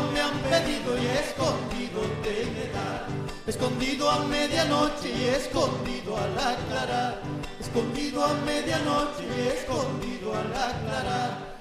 Me han pedido y escondido te de dar. Escondido a medianoche y escondido al aclarar. Escondido a medianoche y escondido al aclarar.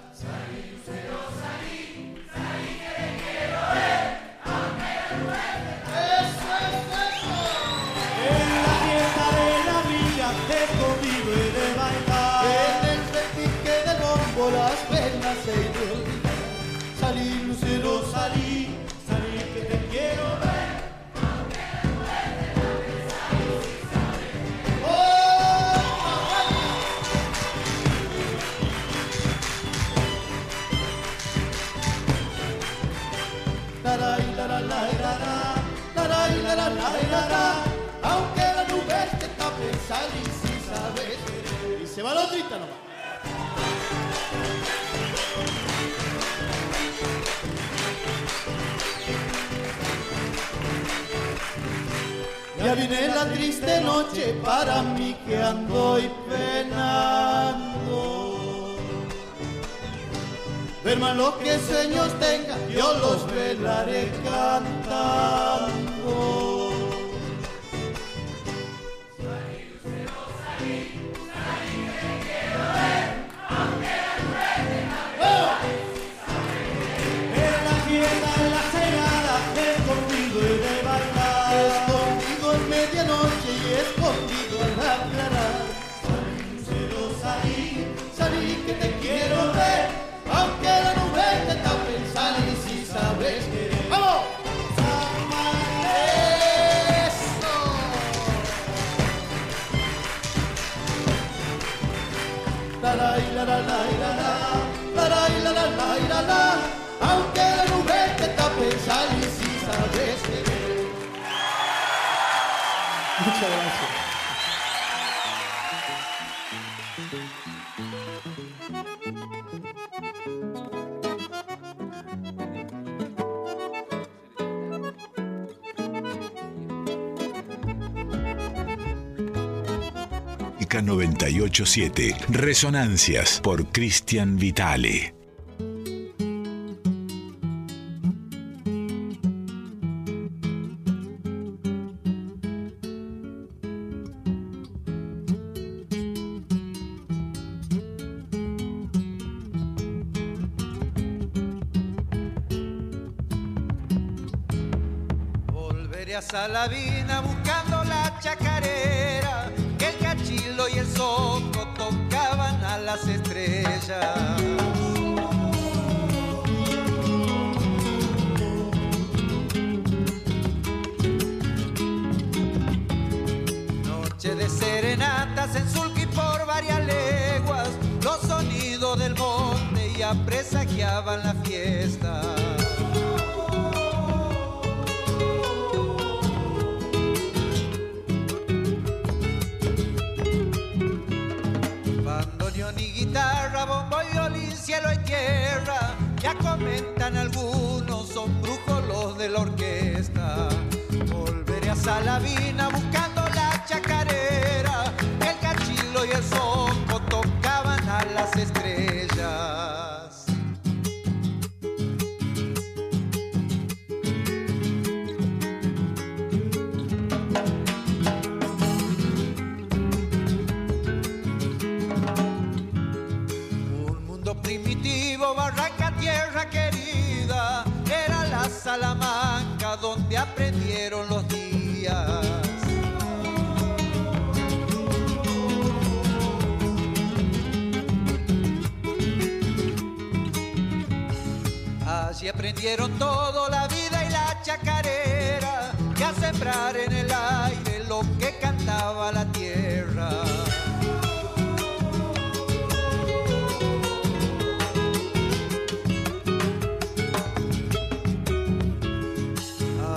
Aunque la nube te tape, salí si sabes. Y se va la otrita nomás. Ya viene la triste noche para mí que ando y penando. Duerman los que sueños tengan, yo los velaré cantando. La y. Aunque la nube te tape, salí si sabes querer. Muchas gracias. Folclórica 987, Resonancias por Cristian Vitale. Noche de serenatas en Sulqui por varias leguas, los sonidos del monte ya presagiaban la fiesta. Bandoneón y guitarra, bombo y violín, cielo y tierra. Ya comentan algunos, son brujos los de la orquesta. Volveré a Salavina buscando cachilo y dieron todo la vida y la chacarera y a sembrar en el aire lo que cantaba la tierra.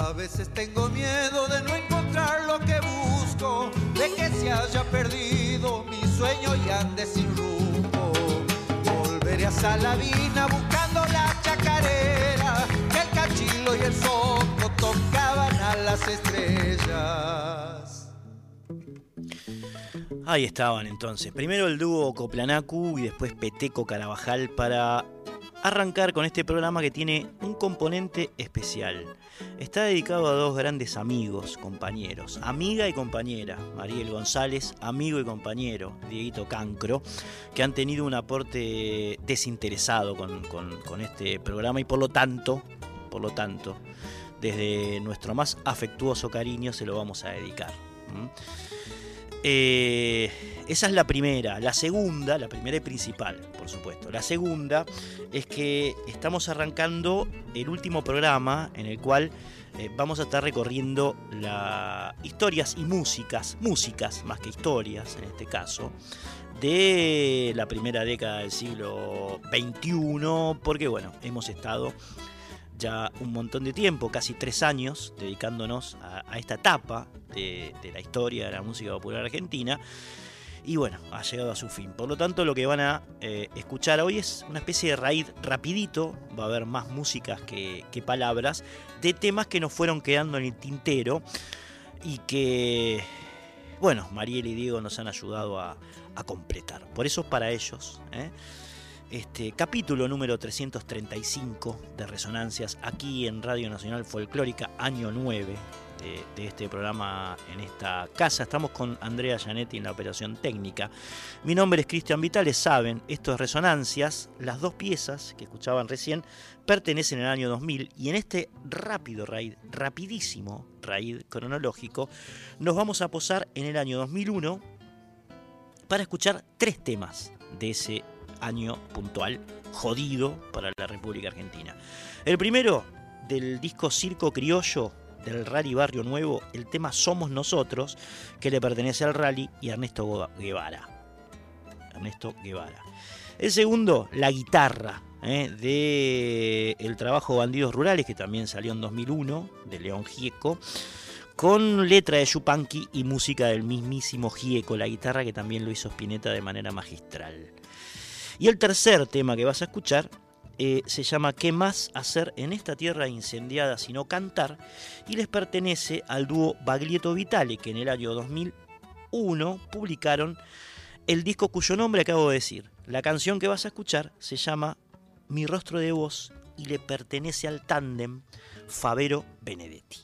A veces tengo miedo de no encontrar lo que busco, de que se haya perdido mi sueño y ande sin rumbo. Volveré a Salavina buscando la chacarera el cachilo y el soco tocaban a las estrellas. Ahí estaban entonces. Primero el dúo Coplanacu y después Peteco Carabajal para arrancar con este programa que tiene un componente especial. Está dedicado a dos grandes amigos, compañeros, amiga y compañera, Mariel González, amigo y compañero, Dieguito Cancro, que han tenido un aporte desinteresado con, este programa y por lo tanto, por lo tanto, desde nuestro más afectuoso cariño se lo vamos a dedicar. Eh, esa es la primera. La segunda, la primera y principal, por supuesto. La segunda es que estamos arrancando el último programa en el cual eh, vamos a estar recorriendo las historias y músicas, músicas más que historias en este caso, de la primera década del siglo XXI, porque bueno, hemos estado un montón de tiempo, casi tres años, dedicándonos a, esta etapa de, la historia de la música popular argentina. Y bueno, ha llegado a su fin. Por lo tanto, lo que van a eh, escuchar hoy es una especie de raíz rapidito. Va a haber más músicas que, palabras de temas que nos fueron quedando en el tintero y que, bueno, Mariel y Diego nos han ayudado a, completar. Por eso es para ellos. ¿eh? Este capítulo número 335 de Resonancias aquí en Radio Nacional Folclórica, año 9 de, este programa en esta casa. Estamos con Andrea Gianetti en la operación técnica. Mi nombre es Cristian Vitales, saben, esto es Resonancias. Las dos piezas que escuchaban recién pertenecen al año 2000 y en este rápido raid, rapidísimo raid cronológico, nos vamos a posar en el año 2001 para escuchar tres temas de ese año puntual jodido para la República Argentina. El primero del disco Circo Criollo del Rally Barrio Nuevo, el tema Somos Nosotros, que le pertenece al Rally y Ernesto Guevara. Ernesto Guevara. El segundo, la guitarra, ¿eh? de el trabajo Bandidos Rurales, que también salió en 2001, de León Gieco, con letra de Yupanqui y música del mismísimo Gieco, la guitarra que también lo hizo Spinetta de manera magistral. Y el tercer tema que vas a escuchar eh, se llama ¿Qué más hacer en esta tierra incendiada sino cantar? y les pertenece al dúo Baglietto Vitale, que en el año 2001 publicaron el disco cuyo nombre acabo de decir. La canción que vas a escuchar se llama Mi rostro de voz y le pertenece al tándem Favero Benedetti.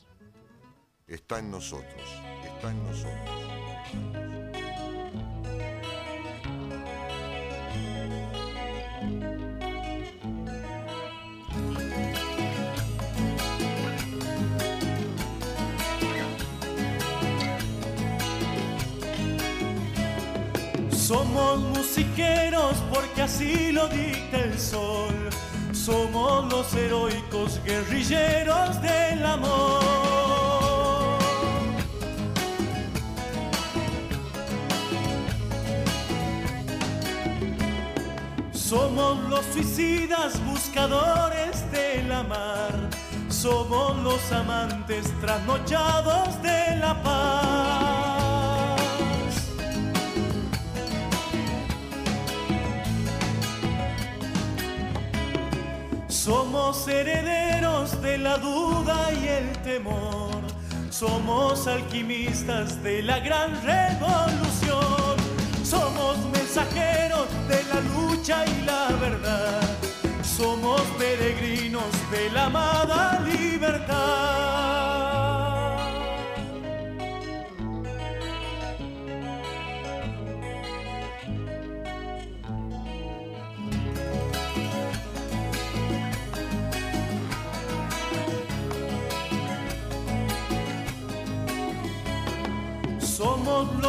Está en nosotros, está en nosotros. Somos musiqueros porque así lo dicta el sol. Somos los heroicos guerrilleros del amor. Somos los suicidas buscadores de la mar. Somos los amantes trasnochados de la paz. Somos herederos de la duda y el temor. Somos alquimistas de la gran revolución. Somos mensajeros de la lucha y la verdad. Somos peregrinos de la amada libertad.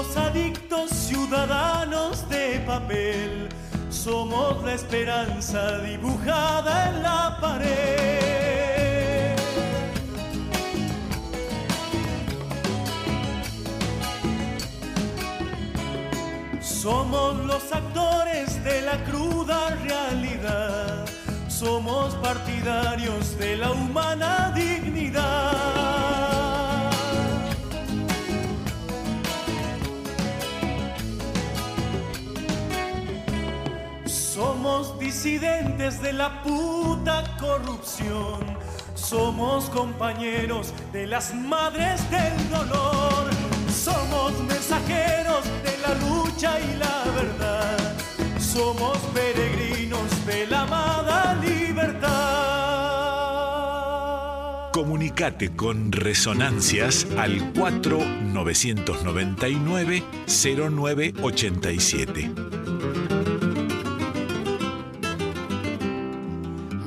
Los adictos ciudadanos de papel, somos la esperanza dibujada en la pared. Somos los actores de la cruda realidad, somos partidarios de la humana dignidad. Disidentes de la puta corrupción. Somos compañeros de las madres del dolor. Somos mensajeros de la lucha y la verdad. Somos peregrinos de la amada libertad. Comunicate con Resonancias al 4999-0987.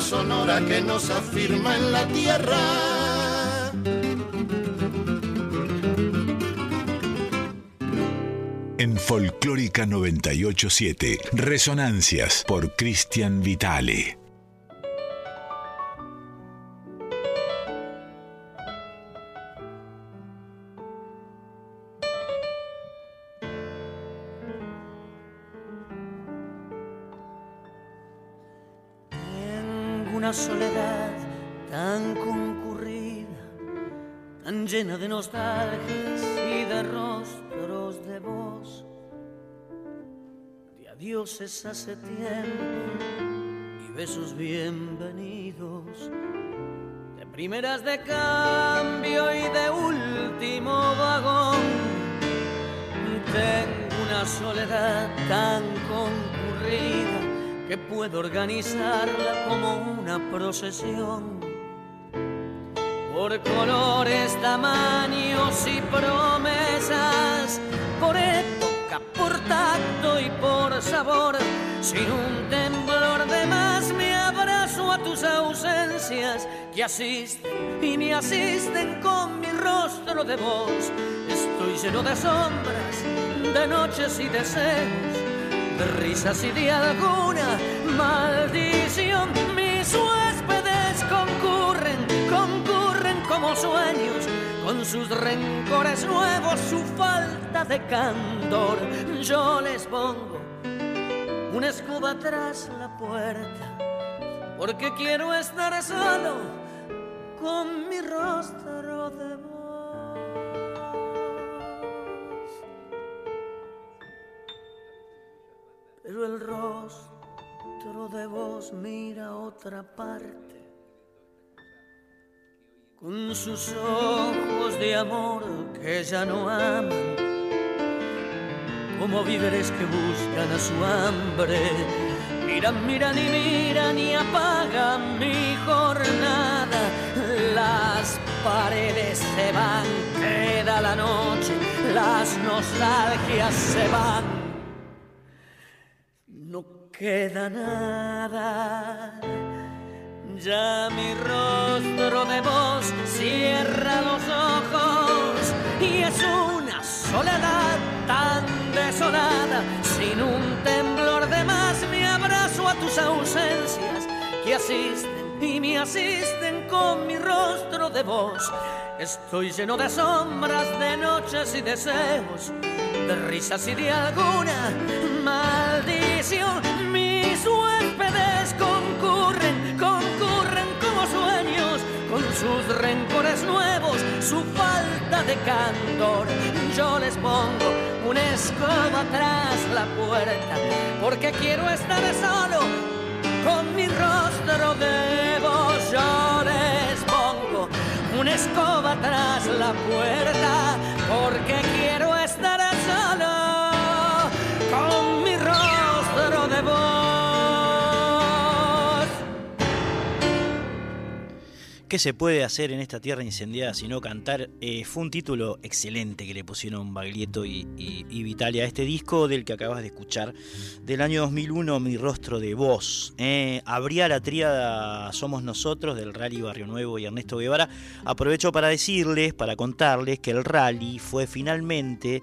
Sonora que nos afirma en la tierra. En Folclórica 987, Resonancias por Cristian Vitale. De adioses hace tiempo y besos bienvenidos, de primeras de cambio y de último vagón. Tengo una soledad tan concurrida que puedo organizarla como una procesión. Por colores, tamaños y promesas, por por tacto y por sabor, sin un temblor de más me abrazo a tus ausencias que asisten y me asisten con mi rostro de voz. Estoy lleno de sombras, de noches y deseos de risas y de alguna maldición. sus rencores nuevos, su falta de candor. Yo les pongo una escoba tras la puerta, porque quiero estar solo con mi rostro de voz. Pero el rostro de vos mira otra parte con sus ojos de amor que ya no aman, como víveres que buscan a su hambre. Miran, miran y miran y apagan mi jornada. Las paredes se van, queda la noche, las nostalgias se van. No queda nada. Ya mi rostro de voz cierra los ojos y es una soledad tan desolada. Sin un temblor de más me abrazo a tus ausencias que asisten y me asisten con mi rostro de voz. Estoy lleno de sombras, de noches y deseos, de risas y de alguna maldición. Mis huéspedes concurren, sus rencores nuevos, su falta de candor. Yo les pongo una escoba tras la puerta, porque quiero estar solo con mi rostro de voz yo les pongo una escoba tras la puerta porque quiero estar solo con mi rostro de voz. ¿Qué se puede hacer en esta tierra incendiada sino cantar? Eh, fue un título excelente que le pusieron Baglietto y, Vitalia a este disco del que acabas de escuchar, del año 2001, Mi Rostro de Voz. Eh, abría la tríada Somos Nosotros del Rally Barrio Nuevo y Ernesto Guevara. Aprovecho para decirles, para contarles que el Rally fue finalmente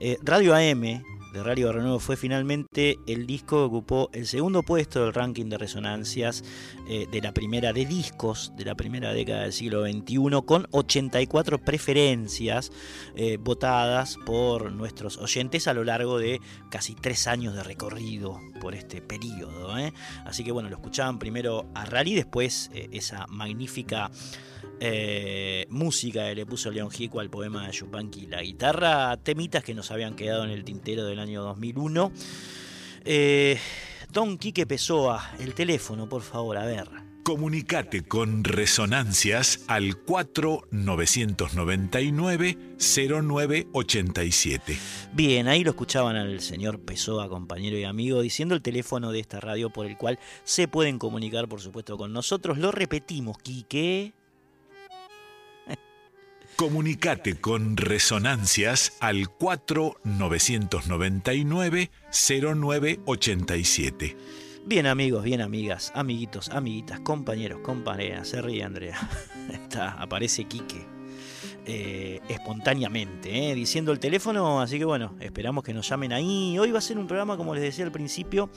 eh, Radio AM de Radio Barrio Nuevo fue finalmente el disco que ocupó el segundo puesto del ranking de resonancias eh, de la primera de discos de la primera década del siglo XXI con 84 preferencias eh, votadas por nuestros oyentes a lo largo de casi tres años de recorrido por este periodo. ¿eh? Así que bueno, lo escuchaban primero a Rally, después esa magnífica eh, música que le puso León Gico al poema de Yupanqui, la guitarra, temitas que nos habían quedado en el tintero del año 2001. Eh, Don Quique Pessoa, el teléfono, por favor, a ver. Comunicate con Resonancias al 4999-0987. Bien, ahí lo escuchaban al señor Pessoa, compañero y amigo, diciendo el teléfono de esta radio por el cual se pueden comunicar, por supuesto, con nosotros. Lo repetimos, Quique. Comunicate con Resonancias al 4999-0987. Bien amigos, bien amigas, amiguitos, amiguitas, compañeros, compañeras, se ríe Andrea. Está, aparece Quique. Eh, espontáneamente, eh, diciendo el teléfono, así que bueno, esperamos que nos llamen ahí. Hoy va a ser un programa, como les decía al principio,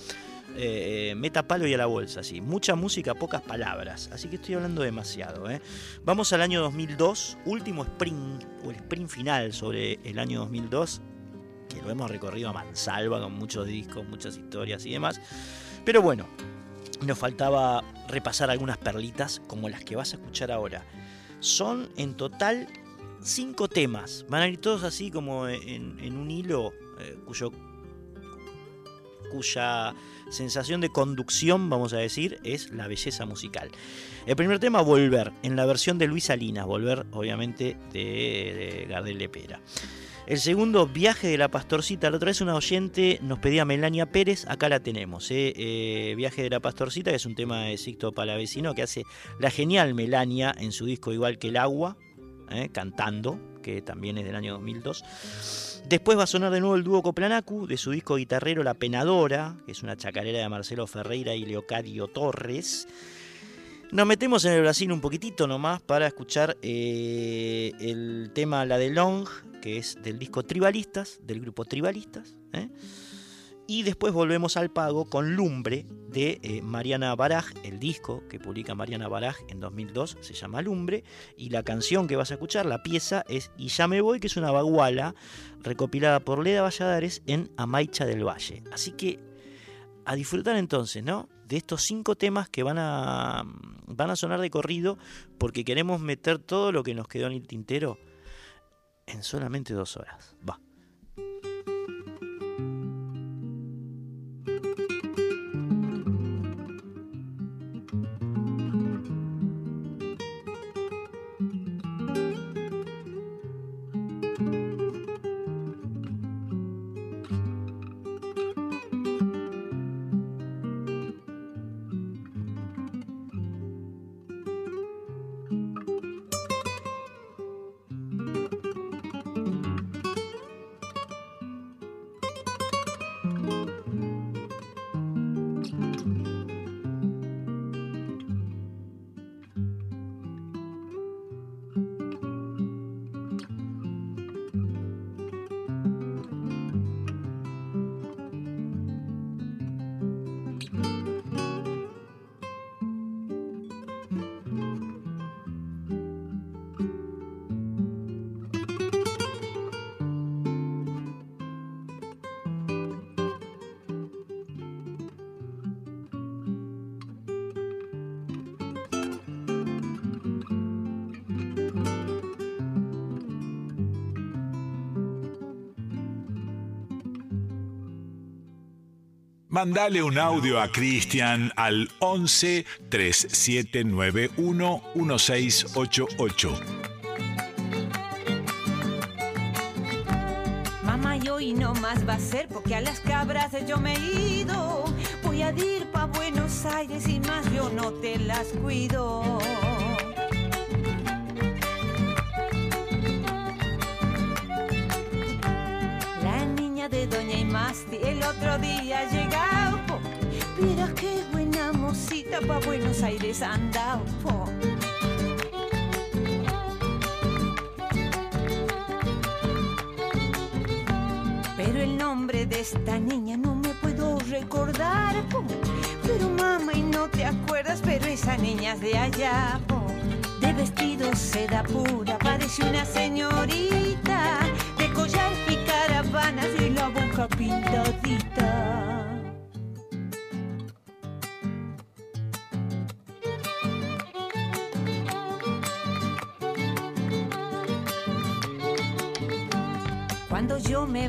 eh, meta palo y a la bolsa, así. Mucha música, pocas palabras. Así que estoy hablando demasiado. ¿eh? Vamos al año 2002, último sprint, o el sprint final sobre el año 2002, que lo hemos recorrido a mansalva con muchos discos, muchas historias y demás. Pero bueno, nos faltaba repasar algunas perlitas como las que vas a escuchar ahora. Son en total cinco temas. Van a ir todos así como en, un hilo eh, cuyo cuya sensación de conducción, vamos a decir, es la belleza musical. El primer tema, Volver, en la versión de Luis Salinas, Volver, obviamente, de, de Gardel Lepera. El segundo, Viaje de la Pastorcita. La otra vez una oyente nos pedía Melania Pérez, acá la tenemos. ¿eh? Eh, Viaje de la Pastorcita, que es un tema de Sixto Palavecino que hace la genial Melania en su disco Igual que el Agua, ¿eh? cantando, que también es del año 2002. Después va a sonar de nuevo el dúo Coplanacu de su disco guitarrero La Penadora, que es una chacarera de Marcelo Ferreira y Leocadio Torres. Nos metemos en el Brasil un poquitito nomás para escuchar eh, el tema La de Long, que es del disco Tribalistas, del grupo Tribalistas. ¿eh? Y después volvemos al pago con Lumbre de eh, Mariana Baraj, el disco que publica Mariana Baraj en 2002 se llama Lumbre y la canción que vas a escuchar, la pieza es Y ya me voy, que es una baguala recopilada por Leda Valladares en Amaicha del Valle. Así que a disfrutar entonces, ¿no? De estos cinco temas que van a, van a sonar de corrido porque queremos meter todo lo que nos quedó en el tintero en solamente dos horas. Va. Mandale un audio a Cristian al 11 3791 1688. Mamá, y hoy no más va a ser porque a las cabras yo me he ido. Voy a ir pa' Buenos Aires y más yo no te las cuido. La niña de Doña Imasti el otro día llegado. Mira qué buena mosita pa' Buenos Aires andao. po. Pero el nombre de esta niña no me puedo recordar. po. Pero mamá, y no te acuerdas, pero esa niña es de allá. po. De vestido seda pura, parece una señorita.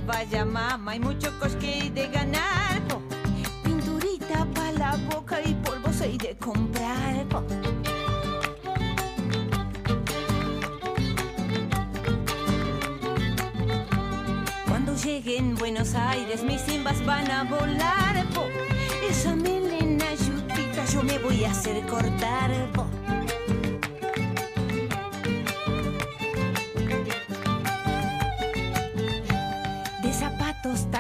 Vaya, mamá, hay mucho cosque de ganar. po. Pinturita pa' la boca y polvo se de comprar. po. Cuando llegue en Buenos Aires, mis simbas van a volar. po. Esa melena yutita yo me voy a hacer cortar. po.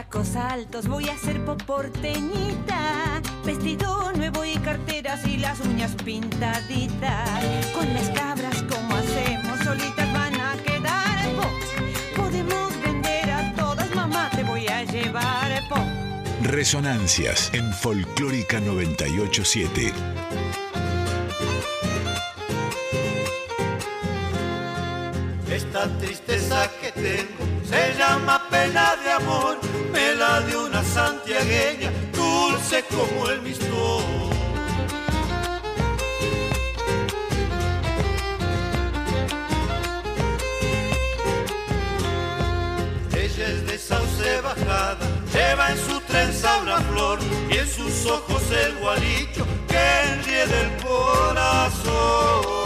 Tacos altos, voy a ser poporteñita. Vestido nuevo y carteras y las uñas pintaditas. Con las cabras, como hacemos? Solitas van a quedar. po. Podemos vender a todas, mamá, te voy a llevar. po. Resonancias en Folclórica 987. Esta tristeza que tengo dulce como el mistol. Ella es de sauce bajada, lleva en su trenza una flor y en sus ojos el gualicho que enrieda el corazón.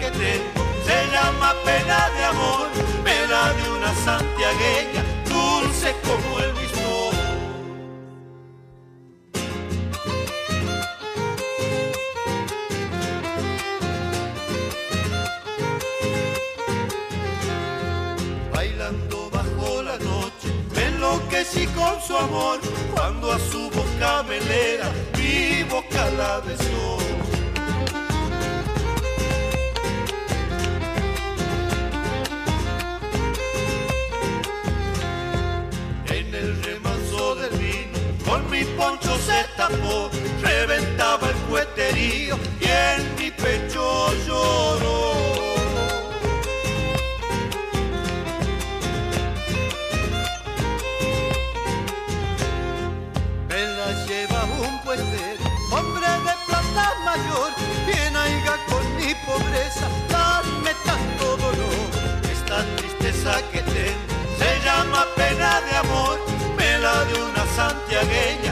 Se llama pena de amor, me la de una santiagueña, dulce como el mismo. bailando bajo la noche, me enloquecí con su amor, cuando a su boca velera mi boca la besó. Se tapó, reventaba el cueterío y en mi pecho lloró. me la lleva un puestero, hombre de plata mayor, bien aiga con mi pobreza, darme tanto dolor. Esta tristeza que tengo se llama pena de amor, me la de una santiagueña,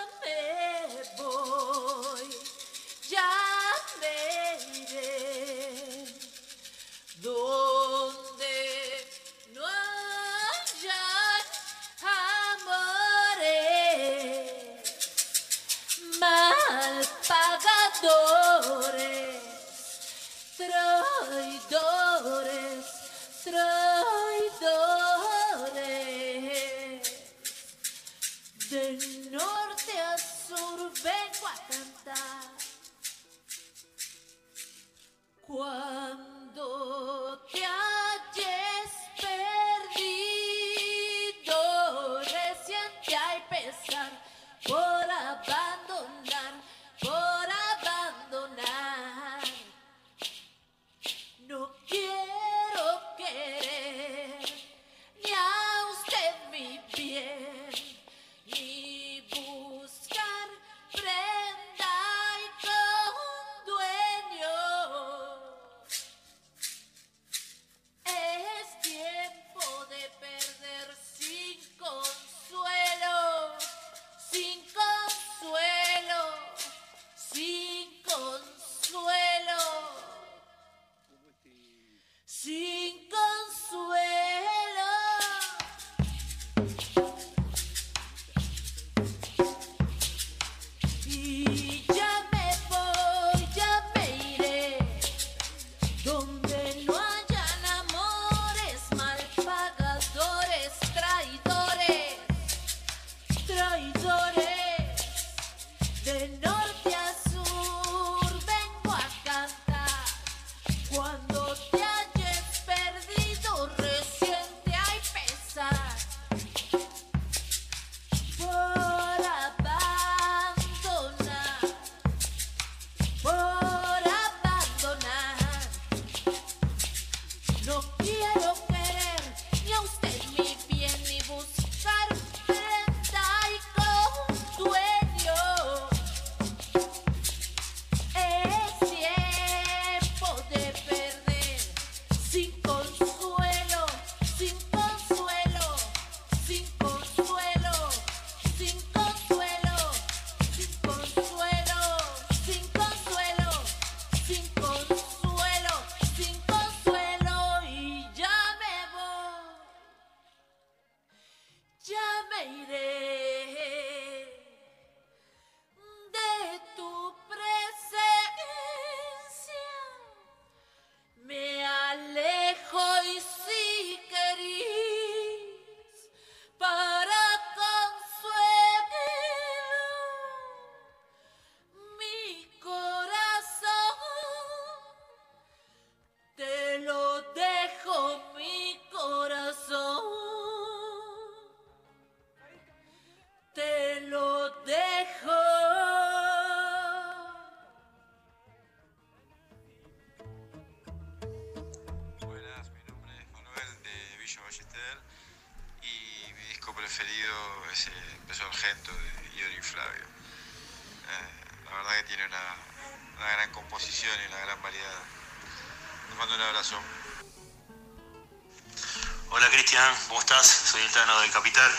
Hola Cristian, ¿cómo estás? Soy el Tano del Capital.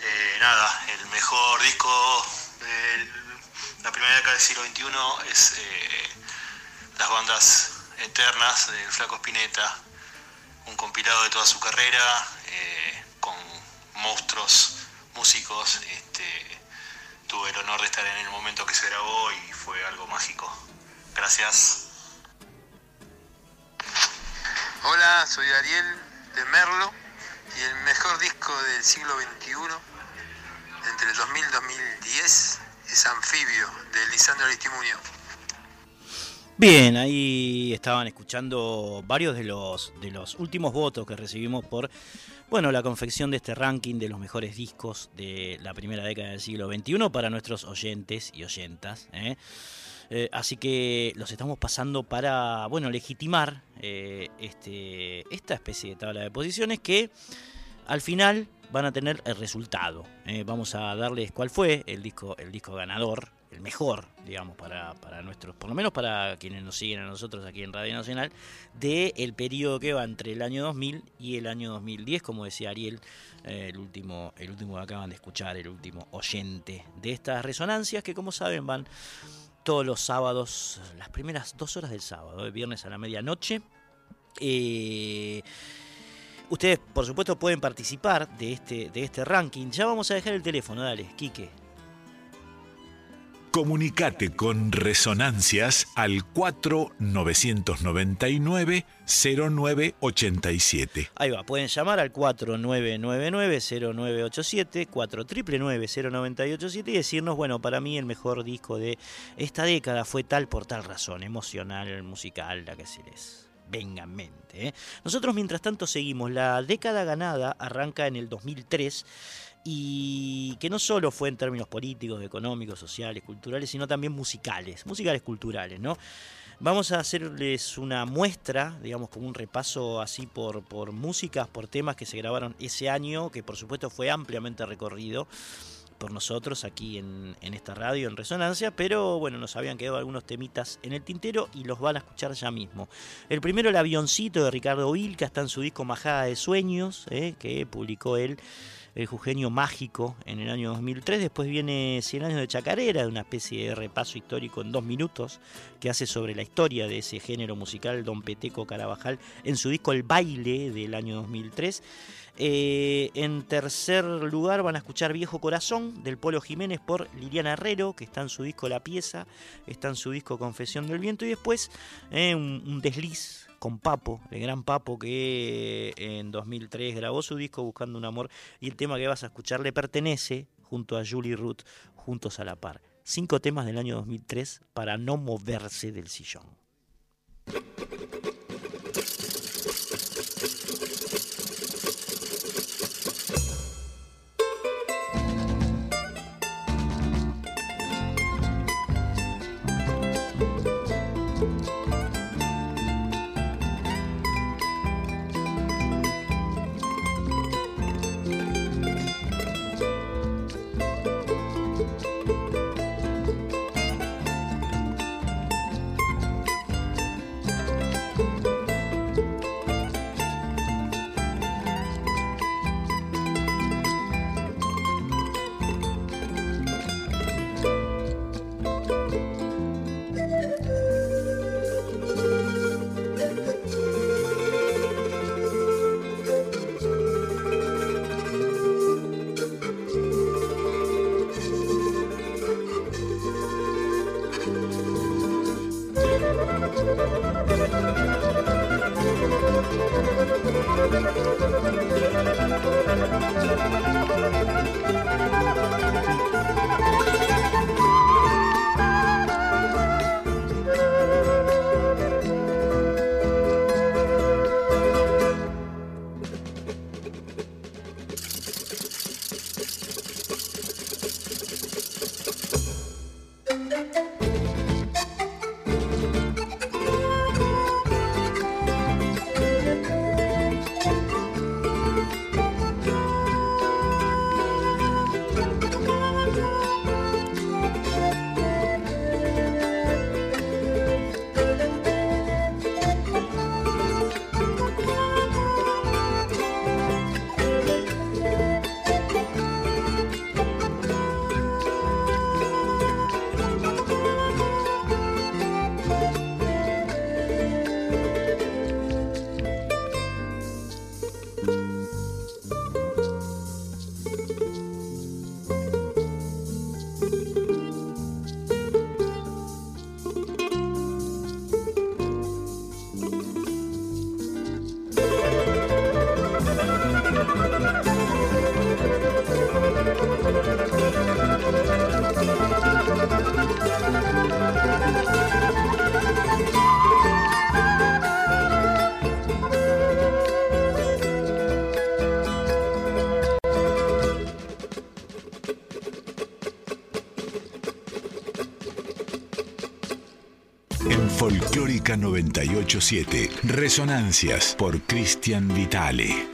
Eh, nada, el mejor disco de la primera década del siglo XXI es eh, Las bandas eternas del Flaco Spinetta, un compilado de toda su carrera, eh, con monstruos músicos. Este, tuve el honor de estar en el momento que se grabó y fue algo mágico. Gracias. Hola, soy Ariel de Merlo y el mejor disco del siglo XXI entre el 2000 y 2010 es Anfibio de Lisandro Aristimuño. Bien, ahí estaban escuchando varios de los, de los últimos votos que recibimos por bueno, la confección de este ranking de los mejores discos de la primera década del siglo XXI para nuestros oyentes y oyentas. ¿eh? Eh, así que los estamos pasando para, bueno, legitimar eh, este, esta especie de tabla de posiciones que al final van a tener el resultado. vamos a darles cuál fue el disco, el disco ganador el mejor, digamos, para, para, nuestros, por lo menos para quienes nos siguen a nosotros aquí en Radio Nacional, del el periodo que va entre el año 2000 y el año 2010, como decía Ariel, eh, el, último, el último que acaban de escuchar, el último oyente de estas resonancias, que como saben van todos los sábados, las primeras dos horas del sábado, de viernes a la medianoche. Eh, ustedes, por supuesto, pueden participar de este, de este ranking. Ya vamos a dejar el teléfono, dale, Quique. Comunicate con Resonancias al 4999-0987. Ahí va, pueden llamar al 4999-0987, 4999-0987 y decirnos, bueno, para mí el mejor disco de esta década fue tal por tal razón, emocional, musical, la que se les venga en mente. ¿eh? Nosotros, mientras tanto, seguimos. La década ganada arranca en el 2003 y que no solo fue en términos políticos, económicos, sociales, culturales, sino también musicales, musicales culturales, ¿no? Vamos a hacerles una muestra, digamos, como un repaso así por, por músicas, por temas que se grabaron ese año, que por supuesto fue ampliamente recorrido por nosotros aquí en, en, esta radio en Resonancia, pero bueno, nos habían quedado algunos temitas en el tintero y los van a escuchar ya mismo. El primero, el avioncito de Ricardo Vilca, está en su disco Majada de Sueños, ¿eh? que publicó él el Jugenio Mágico en el año 2003. Después viene Cien años de Chacarera, de una especie de repaso histórico en dos minutos que hace sobre la historia de ese género musical, Don Peteco Carabajal, en su disco El Baile del año 2003. Eh, en tercer lugar van a escuchar Viejo Corazón del Polo Jiménez por Liliana Herrero, que está en su disco La Pieza, está en su disco Confesión del Viento, y después eh, un desliz con Papo, el gran Papo que en 2003 grabó su disco Buscando un Amor y el tema que vas a escuchar le pertenece junto a Julie Ruth, juntos a la par. Cinco temas del año 2003 para no moverse del sillón. 987. Resonancias por Cristian Vitale.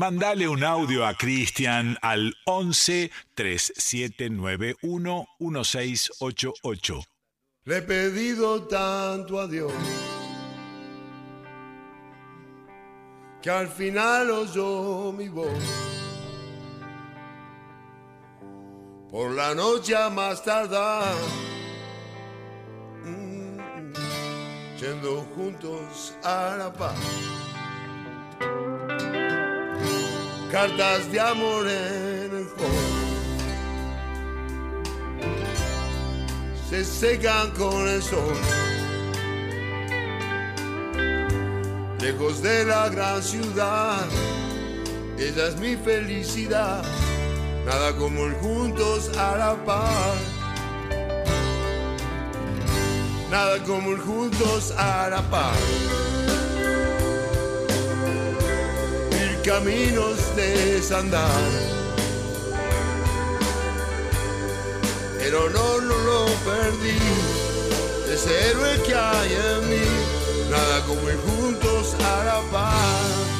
Mandale un audio a Cristian al 11 3791 1688. Le he pedido tanto a Dios que al final oyó mi voz. Por la noche a más tardar, mm, mm, mm, yendo juntos a la paz. Cartas de amor en el juego. Se secan con el sol. Lejos de la gran ciudad, esa es mi felicidad. Nada como el juntos a la paz. Nada como el juntos a la paz. Caminos desandar. El honor no lo perdí. Ese héroe que hay en mí. Nada como el juntos a la paz.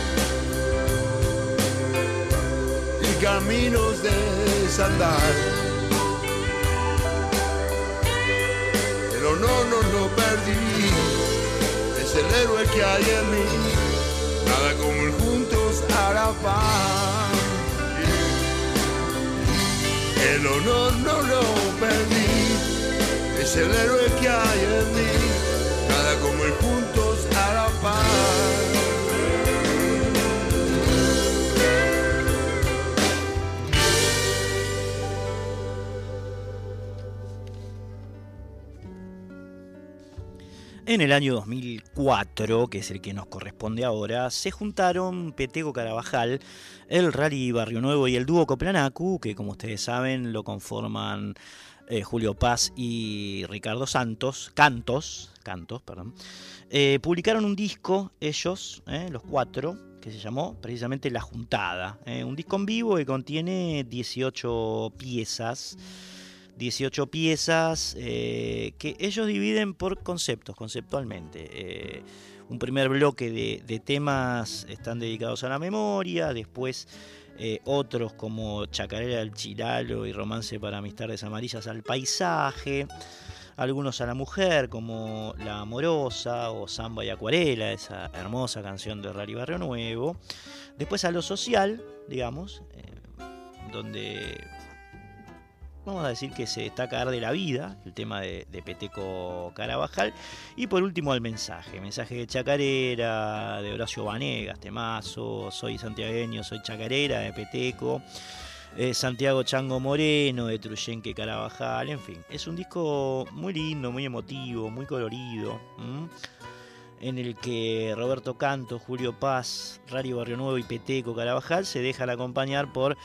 Caminos de desandar. El honor no lo perdí, es el héroe que hay en mí, nada como el juntos la paz. El honor no lo perdí, es el héroe que hay en mí, nada como el juntos a la paz. En el año 2004, que es el que nos corresponde ahora, se juntaron Petego Carabajal, el Rally Barrio Nuevo y el dúo Coplanacu, que como ustedes saben lo conforman eh, Julio Paz y Ricardo Santos, Cantos, Cantos, perdón. Eh, publicaron un disco, ellos, eh, los cuatro, que se llamó precisamente La Juntada. un disco en vivo que contiene 18 piezas. 18 piezas eh, que ellos dividen por conceptos, conceptualmente. Eh, un primer bloque de, temas están dedicados a la memoria, después eh, otros como Chacarera del Chiralo y Romance para mis tardes amarillas al paisaje, algunos a la mujer como La Amorosa o Samba y Acuarela, esa hermosa canción de Rally Barrio Nuevo, después a lo social, digamos, donde vamos a decir que se destaca de la Vida, el tema de, Peteco Carabajal, y por último el mensaje, mensaje de Chacarera, de Horacio Vanegas, temazo, soy santiagueño, soy Chacarera, de Peteco, eh, Santiago Chango Moreno, de Truyenque Carabajal, en fin, es un disco muy lindo, muy emotivo, muy colorido. en el que Roberto Canto, Julio Paz, Rari Barrio Nuevo y Peteco Carabajal se dejan acompañar por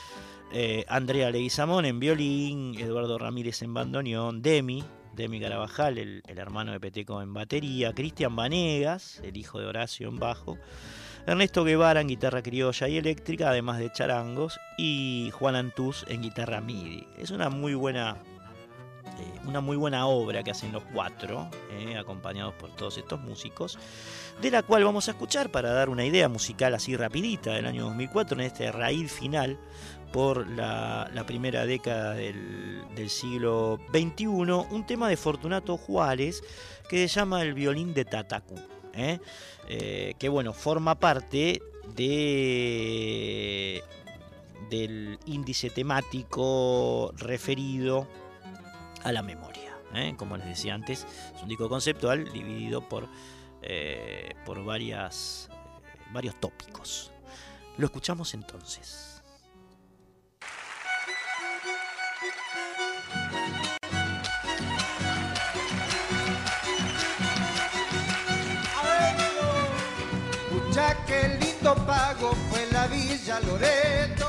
eh, Andrea Leguizamón en violín, Eduardo Ramírez en bandoneón, Demi, Demi Carabajal, el, el hermano de Peteco en batería, Cristian Vanegas, el hijo de Horacio en bajo, Ernesto Guevara en guitarra criolla y eléctrica, además de charangos, y Juan Antús en guitarra MIDI. Es una muy buena, eh, una muy buena obra que hacen los cuatro, eh, acompañados por todos estos músicos, de la cual vamos a escuchar para dar una idea musical así rapidita del año 2004 en este raíz final por la, primera década del, siglo XXI, un tema de Fortunato Juárez que se llama El violín de Tatacú, ¿eh? Eh, que bueno, forma parte de del índice temático referido a la memoria. ¿eh? Como les decía antes, es un disco conceptual dividido por, por varias, varios tópicos. Lo escuchamos entonces. Lago fue la Villa Loreto,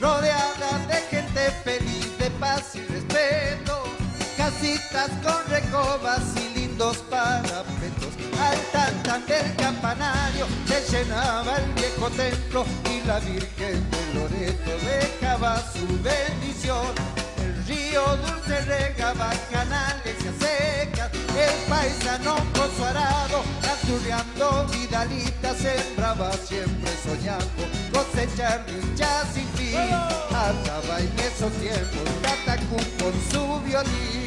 rodeada de gente feliz de paz y respeto, casitas con recobas y lindos parapetos. Al tantan del campanario se llenaba el viejo templo y la Virgen de Loreto dejaba su bendición. Río dulce regaba canales y secas, el paisano con su arado, canturreando vidalita, sembraba siempre soñando, cosechar dicha sin fin. Andaba en esos tiempos, Tatacú con su violín.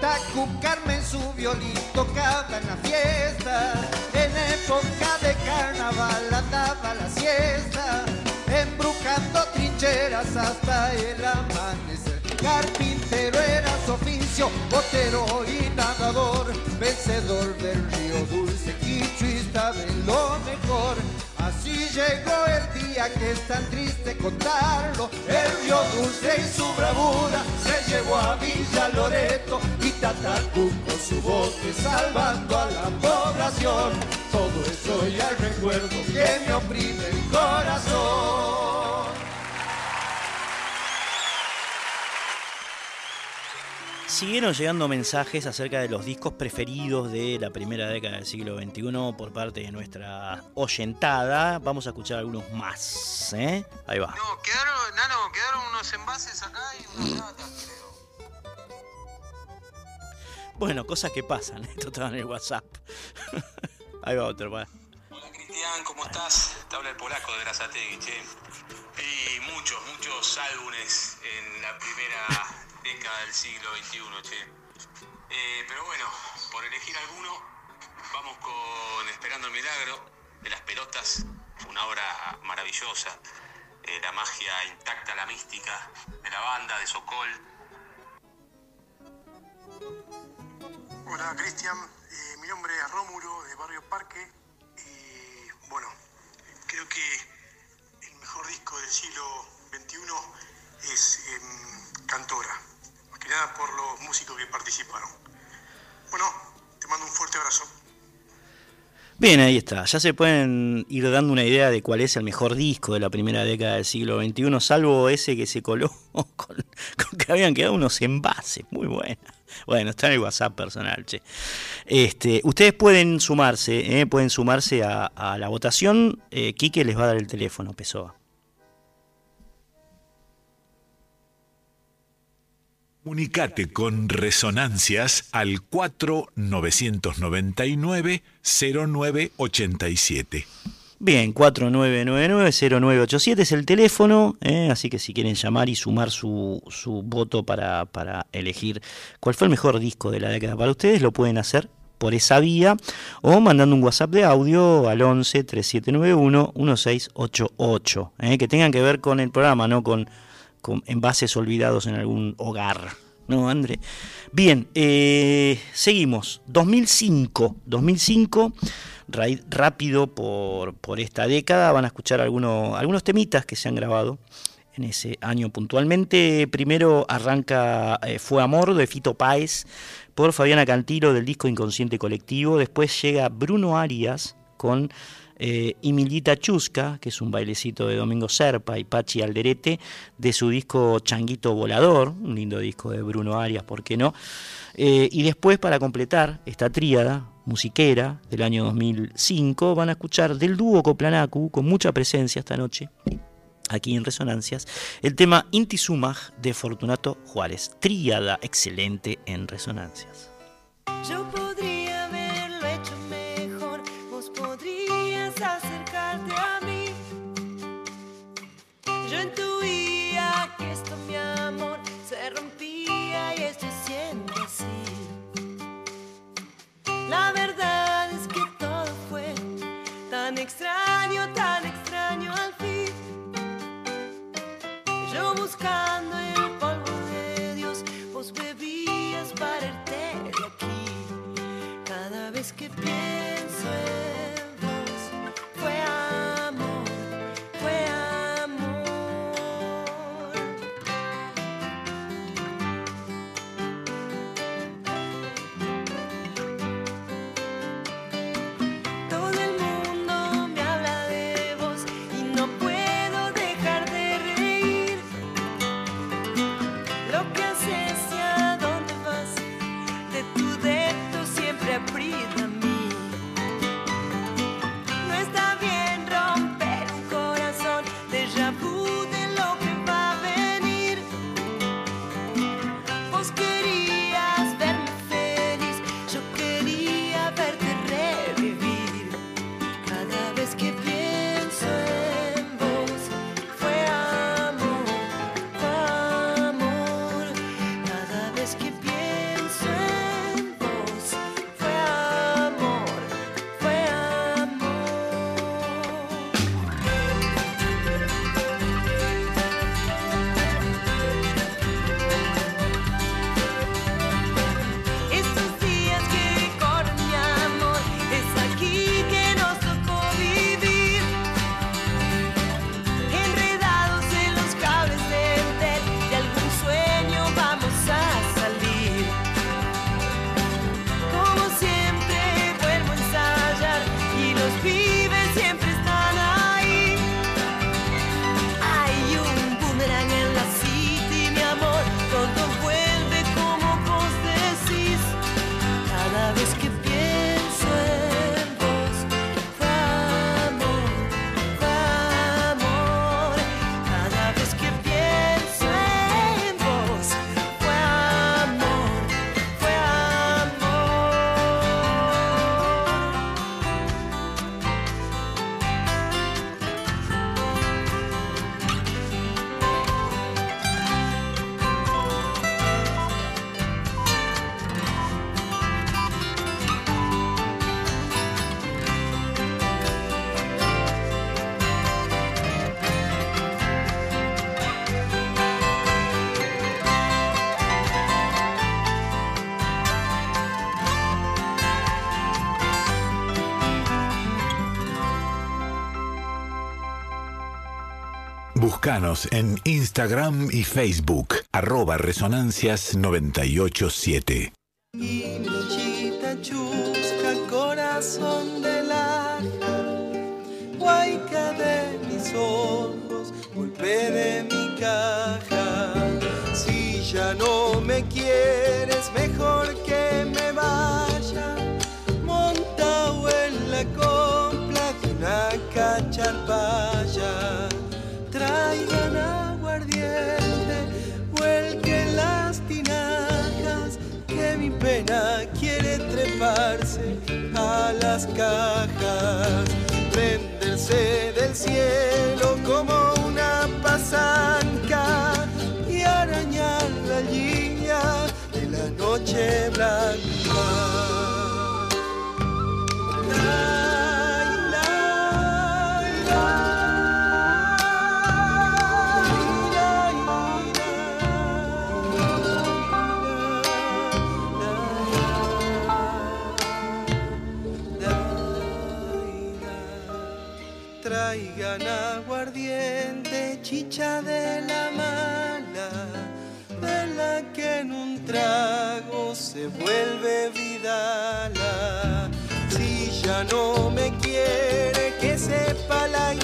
Tatacu Carmen su violín tocaba en la fiesta, en época de carnaval andaba la siesta, embrujando trincheras hasta el amanecer. Carpintero era su oficio, botero y nadador, vencedor del río dulce, quichuista de lo mejor. Así llegó el día que es tan triste contarlo. El río dulce y su bravura se llevó a Villa Loreto y Tatacu con su bote salvando a la población. Todo eso ya recuerdo que me oprime el corazón. Siguieron llegando mensajes acerca de los discos preferidos de la primera década del siglo XXI por parte de nuestra oyentada. Vamos a escuchar algunos más. ¿eh? Ahí va. No, quedaron, Nano, quedaron unos envases acá y unas latas, creo. Bueno, cosas que pasan. Esto estaba en el WhatsApp. Ahí va otro, va. Cristian, ¿cómo estás? Te habla el polaco de Grazategui, che. Y muchos, muchos álbumes en la primera década del siglo XXI, che. Eh, pero bueno, por elegir alguno, vamos con Esperando el Milagro, de las pelotas, una obra maravillosa. Eh, la magia intacta, la mística de la banda, de Sokol. Hola Cristian, Eh, mi nombre es Rómulo de Barrio Parque y bueno, creo que el mejor disco del siglo XXI es em, Cantora, por los músicos que participaron. Bueno, te mando un fuerte abrazo. Bien, ahí está. Ya se pueden ir dando una idea de cuál es el mejor disco de la primera década del siglo XXI, salvo ese que se coló con, que habían quedado unos envases. Muy buena. Bueno, está en el WhatsApp personal, che. Este, ustedes pueden sumarse, ¿eh? pueden sumarse a, a la votación. Eh, Quique les va a dar el teléfono, Pessoa. Comunicate con Resonancias al 4999-0987. Bien, 4999-0987 es el teléfono, ¿eh? así que si quieren llamar y sumar su, su voto para, para elegir cuál fue el mejor disco de la década para ustedes, lo pueden hacer por esa vía o mandando un WhatsApp de audio al 11 3791 1688, ¿eh? que tengan que ver con el programa, no con, con envases olvidados en algún hogar. ¿No, André? Bien, eh, seguimos. 2005. 2005 ra- rápido por, por esta década. Van a escuchar algunos, algunos temitas que se han grabado en ese año puntualmente. Primero arranca eh, Fue Amor de Fito Páez por Fabiana Cantilo del disco Inconsciente Colectivo. Después llega Bruno Arias con eh, Emilita Chusca, que es un bailecito de Domingo Serpa y Pachi Alderete, de su disco Changuito Volador, un lindo disco de Bruno Arias, ¿por qué no? Eh, y después, para completar esta tríada musiquera del año 2005, van a escuchar del dúo Coplanacu, con mucha presencia esta noche, aquí en Resonancias, el tema Inti Sumaj de Fortunato Juárez, tríada excelente en Resonancias. Tan Búscanos en Instagram y Facebook, arroba Resonancias 987. Y Luchita chusca, corazón de laja, huayca de mis ojos, golpe de mi caja. Si ya no me quieres, mejor que quiere treparse a las cajas, prenderse del cielo como una pasanca y arañar la línea de la noche blanca. Aguardiente, chicha de la mala, de la que en un trago se vuelve vidala. Si ya no me quiere, que sepa la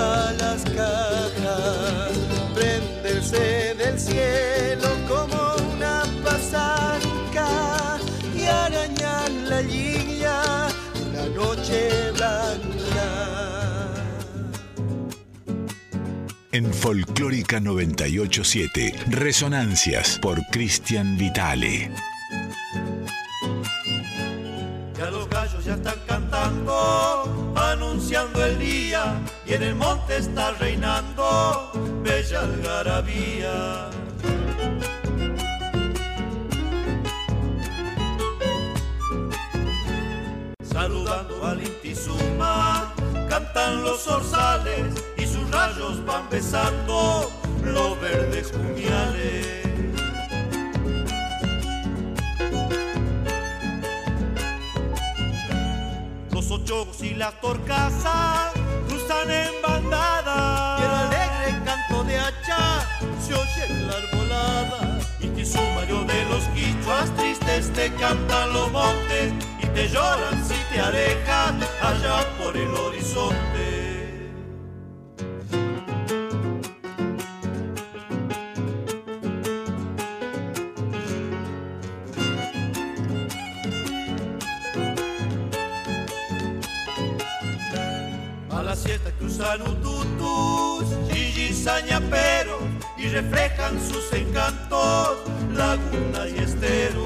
a las cajas, prenderse del cielo como una pasanca y arañar la línea la noche blanca. En Folclórica 987, Resonancias por Cristian Vitale. Ya los gallos ya están cantando, anunciando el día, y en el monte está reinando bella algarabía. Saludando al Intizuma, cantan los orzales y sus rayos van besando los verdes cumiales. Los ochogos y las torcasas cruzan en bandada. Y el alegre canto de hacha se oye en la arbolada. Y te sumario de los quichuas tristes te cantan los montes y te lloran si te alejas allá por el horizonte. Cruzan ututus, pero y reflejan sus encantos, laguna y estero.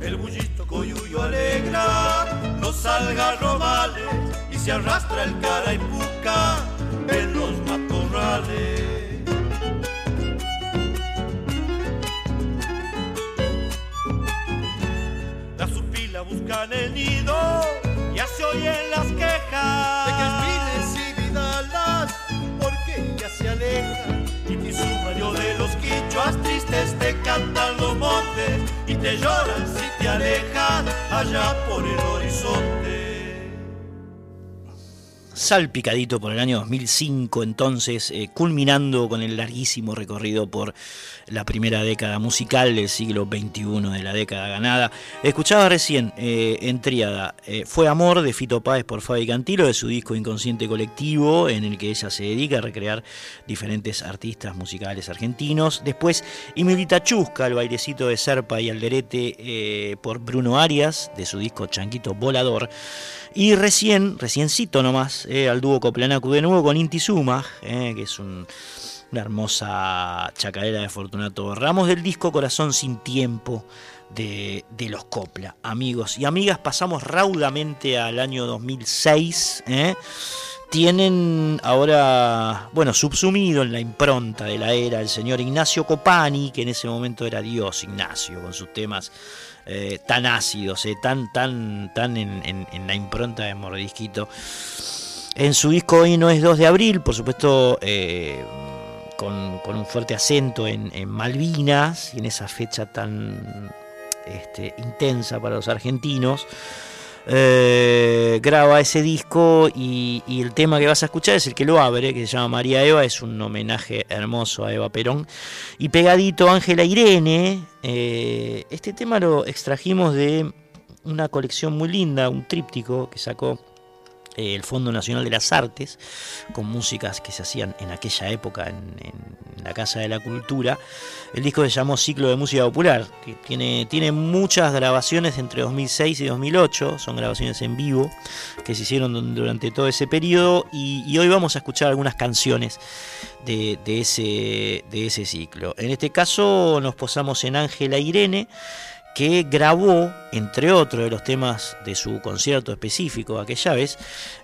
El bullito coyuyo alegra los algarrobales y se arrastra el cara y puca en los matorrales. Buscan el nido, ya se oyen las quejas de que espiles y vidalas, porque ya se alejan. Y te sumario de los quichuas tristes te cantan los montes y te lloran si te alejas allá por el horizonte. Salpicadito por el año 2005, entonces, eh, culminando con el larguísimo recorrido por la primera década musical del siglo XXI de la década ganada. Escuchaba recién eh, en Tríada, eh, Fue Amor de Fito Páez por Fabi Cantilo, de su disco Inconsciente Colectivo, en el que ella se dedica a recrear diferentes artistas musicales argentinos. Después, Imilita Chusca, el bailecito de Serpa y Alderete eh, por Bruno Arias, de su disco Changuito Volador. Y recién, reciencito nomás, al dúo Coplanacu de nuevo con Inti Sumag, eh, que es un- una hermosa chacarera de Fortunato Ramos del disco Corazón sin Tiempo de, los Copla. Amigos y amigas, pasamos raudamente al año 2006. eh, tienen ahora, bueno, subsumido en la impronta de la era el señor Ignacio Copani, que en ese momento era Dios Ignacio, con sus temas eh, tan ácidos, tan, tan, tan en- en la impronta de Mordisquito. En su disco Hoy no es 2 de abril, por supuesto, eh, con, un fuerte acento en, Malvinas y en esa fecha tan este, intensa para los argentinos. eh, graba ese disco y, y el tema que vas a escuchar es el que lo abre, que se llama María Eva, es un homenaje hermoso a Eva Perón. Y pegadito Ángela Irene, eh, este tema lo extrajimos de una colección muy linda, un tríptico que sacó eh, el Fondo Nacional de las Artes, con músicas que se hacían en aquella época en, la Casa de la Cultura. El disco se llamó Ciclo de Música Popular, que tiene, tiene muchas grabaciones entre 2006 y 2008, son grabaciones en vivo que se hicieron durante todo ese periodo y hoy vamos a escuchar algunas canciones de, de ese, de ese ciclo. En este caso nos posamos en Ángela Irene, que grabó, entre otros de los temas de su concierto específico aquella vez,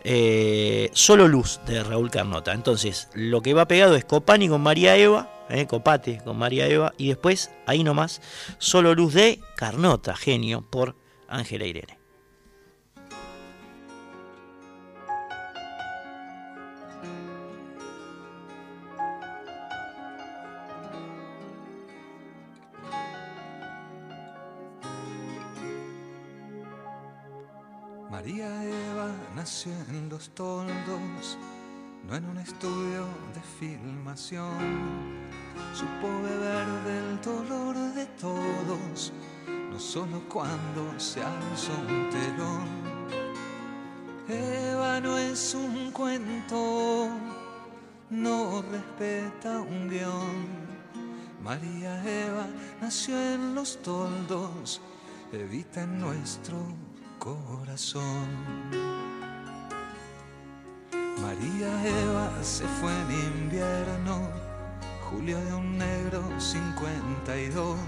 eh, Solo Luz de Raúl Carnota. Entonces, lo que va pegado es Copani con María Eva, eh, Copate con María Eva, y después, ahí nomás, Solo Luz de Carnota, genio, por Ángela Irene. Nació en los toldos, no en un estudio de filmación. Supo beber del dolor de todos, no solo cuando se alzó un telón. Eva no es un cuento, no respeta un guion. María Eva nació en los toldos, evita en nuestro corazón. María Eva se fue en invierno, julio de un negro 52.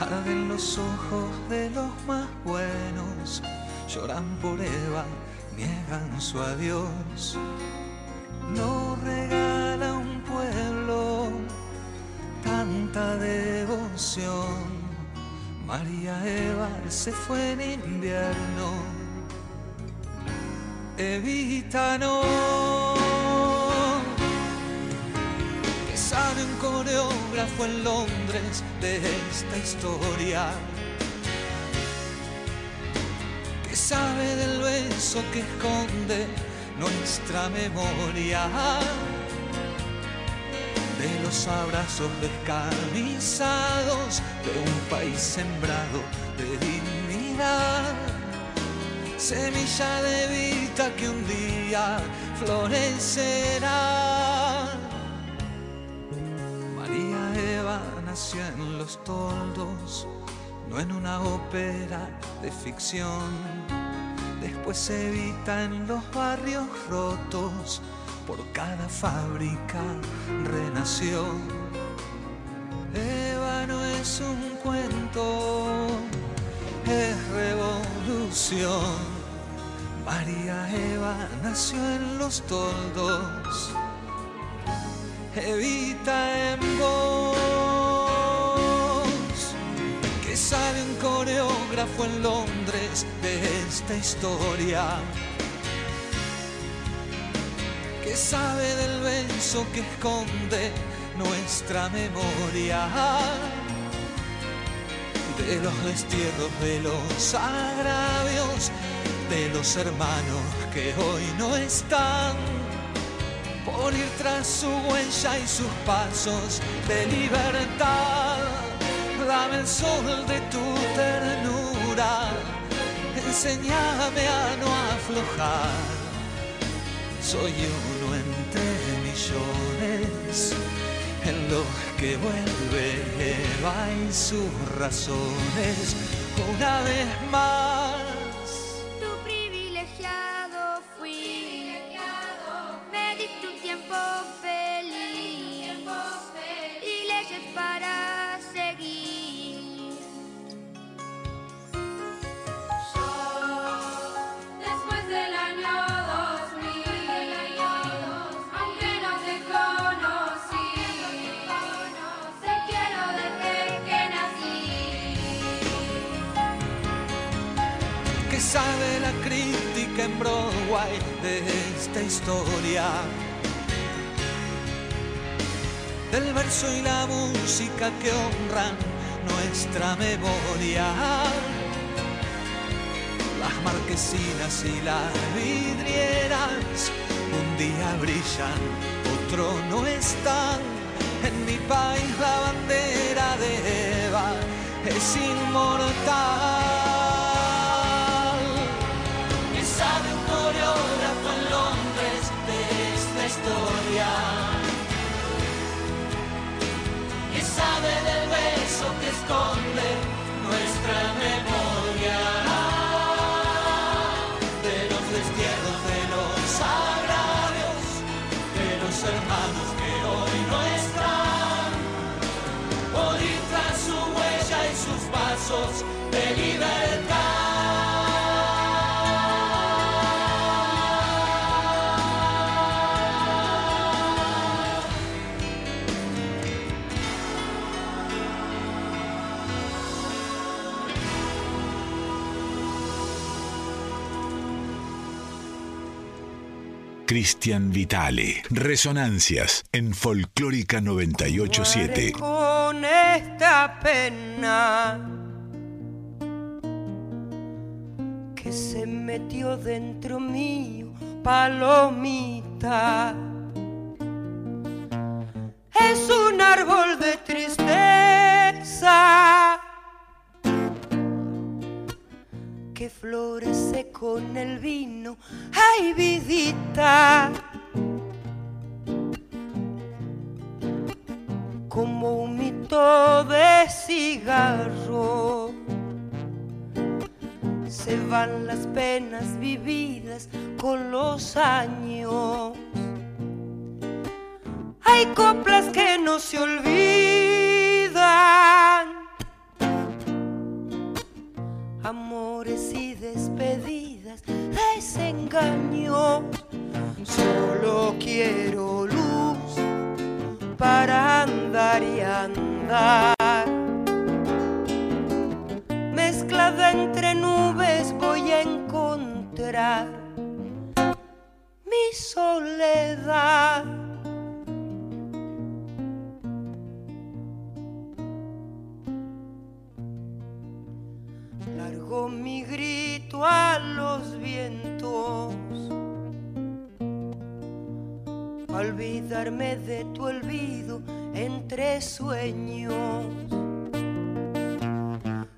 Arden los ojos de los más buenos, lloran por Eva, niegan su adiós. No regala un pueblo tanta devoción. María Eva se fue en invierno. Evita no que sabe un coreógrafo en Londres de esta historia. Que sabe del beso que esconde nuestra memoria de los abrazos descamisados de un país sembrado de dignidad. Semilla de vida que un día florecerá. María Eva nació en los toldos, no en una ópera de ficción. Después se evita en los barrios rotos por cada fábrica renació. Eva no es un cuento, es revolución. María Eva nació en los toldos, evita en vos, que sabe un coreógrafo en Londres de esta historia. Que sabe del beso que esconde nuestra memoria, de los destierros, de los agravios, de los hermanos que hoy no están, por ir tras su huella y sus pasos de libertad. Dame el sol de tu ternura, enséñame a no aflojar soy uno entre millones en los que vuelve Eva y sus razones una vez más. Sabe la crítica en Broadway de esta historia. Del verso y la música que honran nuestra memoria. Las marquesinas y las vidrieras un día brillan, otro no están. En mi país la bandera de Eva es inmortal. Historia. Y sabe del beso que esconde nuestra memoria. Cristian Vitale. Resonancias en Folclórica 987. con esta pena que se metió dentro mío, palomita. Es un árbol de tristeza que florece con el vino. ¡Ay, vidita! como un mito de cigarro. Se van las penas vividas con los años. Hay coplas que no se olvidan. Y despedidas, desengaños. Solo quiero luz para andar y andar. Mezclada entre nubes voy a encontrar mi soledad. Largo mi a los vientos olvidarme de tu olvido entre sueños.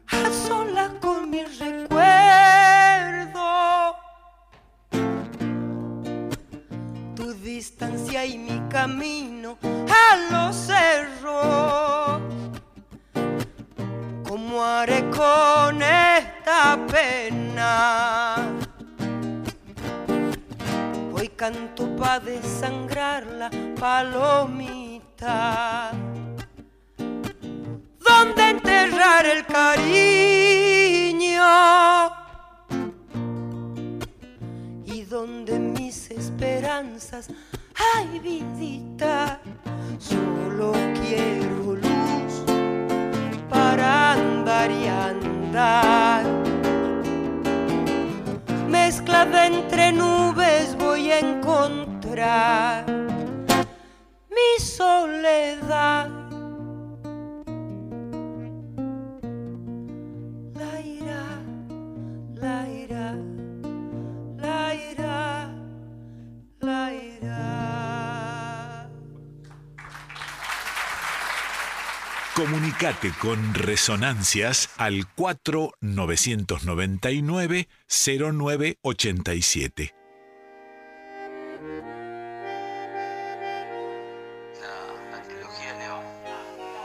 A solas con mi recuerdo, tu distancia y mi camino a los cerros. ¿Cómo haré con pena? Hoy canto pa' desangrar la palomita. ¿Dónde enterrar el cariño? Y donde mis esperanzas, ay vidita, solo quiero luz para andar y andar mezclada entre nubes voy a encontrar mi soledad. Comunicate con Resonancias al 4999-0987. La, trilogía León.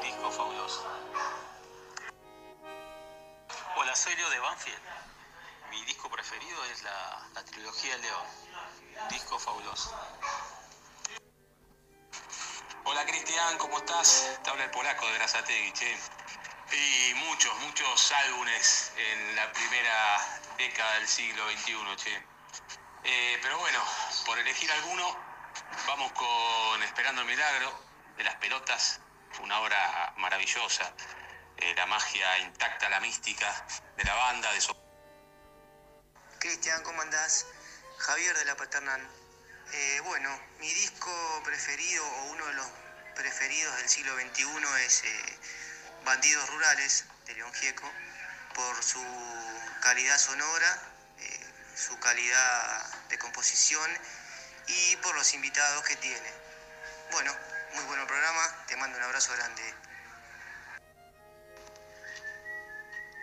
Disco fabuloso. Hola, soy Leo de Banfield. Mi disco preferido es la, la trilogía León. Disco fabuloso. Cristian, ¿cómo estás? Te habla el polaco de Grazategui, che. Y muchos, muchos álbumes en la primera década del siglo XXI, che. Eh, pero bueno, por elegir alguno, vamos con Esperando el Milagro, de las pelotas, una obra maravillosa. Eh, la magia intacta, la mística de la banda, de su... Cristian, ¿cómo andás? Javier de la Paternal. Eh, bueno, mi disco preferido o uno de los preferidos del siglo XXI es eh, Bandidos Rurales de León Gieco por su calidad sonora, eh, su calidad de composición y por los invitados que tiene. Bueno, muy buen programa, te mando un abrazo grande.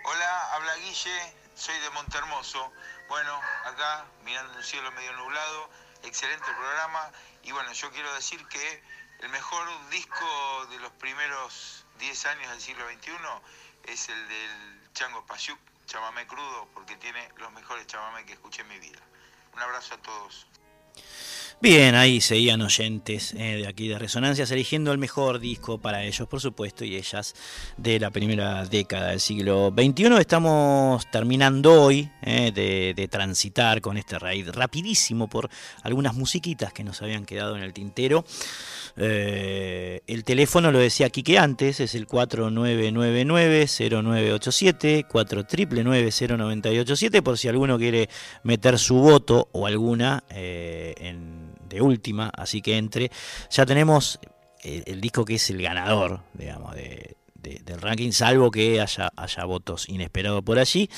Hola, habla Guille, soy de Montermoso. Bueno, acá mirando un cielo medio nublado, excelente programa. Y bueno, yo quiero decir que el mejor disco de los primeros 10 años del siglo XXI es el del Chango Payuk, chamamé crudo, porque tiene los mejores chamamé que escuché en mi vida. Un abrazo a todos. Bien, ahí seguían oyentes eh, de aquí de Resonancias eligiendo el mejor disco para ellos, por supuesto, y ellas de la primera década del siglo XXI. Estamos terminando hoy eh, de, transitar con este raid rapidísimo por algunas musiquitas que nos habían quedado en el tintero. Eh, el teléfono lo decía Quique antes, es el 4999-0987, 4999-0987, por si alguno quiere meter su voto o alguna en- de última, así que entre. Ya tenemos el, el disco que es el ganador, digamos, de- de- del ranking, salvo que haya, haya votos inesperados por allí.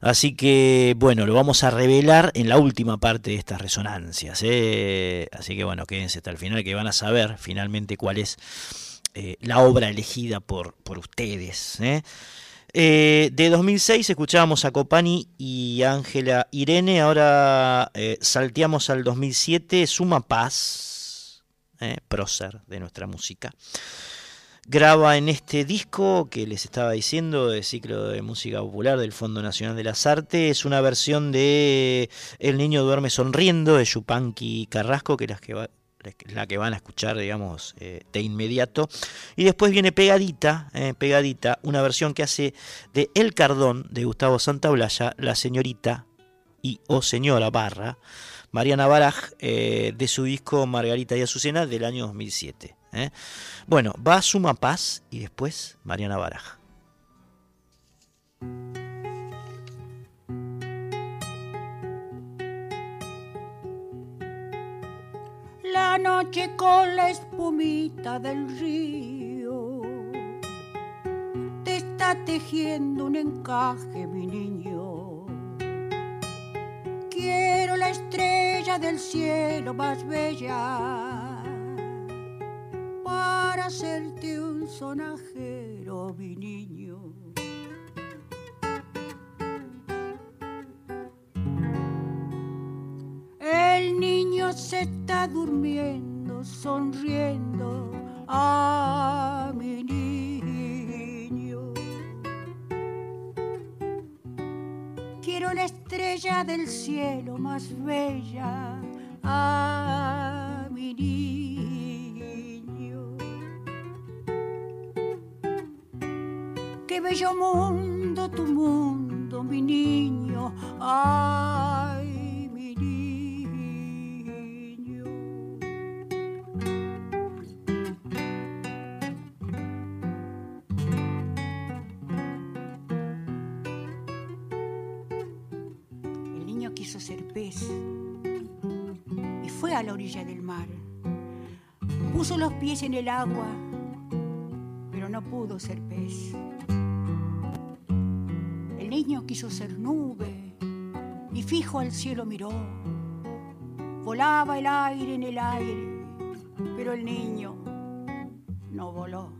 Así que, bueno, lo vamos a revelar en la última parte de estas resonancias. ¿eh? Así que, bueno, quédense hasta el final que van a saber finalmente cuál es eh, la obra elegida por, por ustedes. ¿eh? Eh, de 2006 escuchábamos a Copani y Ángela Irene, ahora eh, salteamos al 2007, Suma Paz, eh, prócer de nuestra música. Graba en este disco que les estaba diciendo de ciclo de música popular del Fondo Nacional de las Artes, una versión de El niño duerme sonriendo de Yupanqui Carrasco, que es la que, va- la que van a escuchar, digamos, eh, de inmediato. Y después viene pegadita, eh, pegadita, una versión que hace de El Cardón de Gustavo Santaolalla, la señorita y o señora barra, Mariana Baraj, eh, de su disco Margarita y Azucena del año 2007. ¿eh? Bueno, va Suma Paz y después Mariana Baraj. La noche con la espumita del río te está tejiendo un encaje, mi niño. Quiero la estrella del cielo más bella para hacerte un sonajero, mi niño. Se está durmiendo, sonriendo a mi niño. Quiero la estrella del cielo más bella a mi niño. Qué bello mundo, tu mundo, mi niño. Ay, del mar. Puso los pies en el agua, pero no pudo ser pez. El niño quiso ser nube y fijo al cielo miró. Volaba el aire en el aire, pero el niño no voló.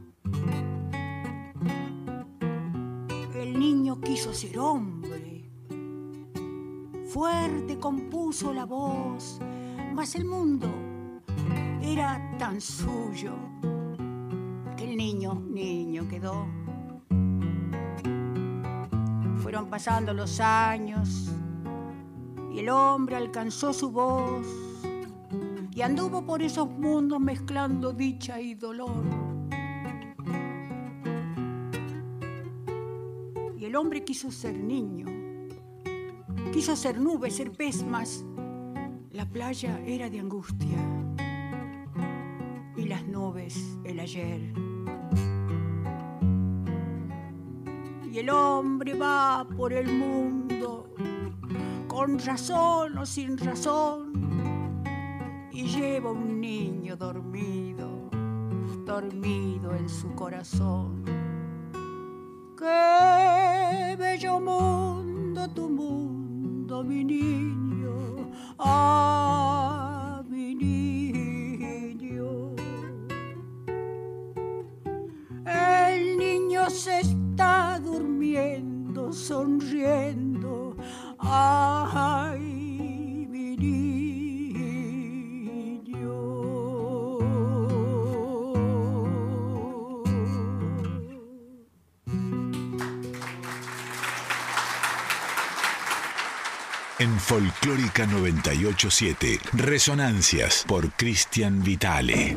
El niño quiso ser hombre. Fuerte compuso la voz, mas el mundo era tan suyo que el niño, niño quedó. Fueron pasando los años y el hombre alcanzó su voz y anduvo por esos mundos mezclando dicha y dolor. Y el hombre quiso ser niño, quiso ser nube, ser pez, mas la playa era de angustia y las nubes el ayer. Y el hombre va por el mundo con razón o sin razón, y lleva un niño dormido, dormido en su corazón. Qué bello mundo, tu mundo, mi niño, ah, mi niño. El niño se está durmiendo, sonriendo, ay, Folclórica 987, Resonancias por Cristian Vitale.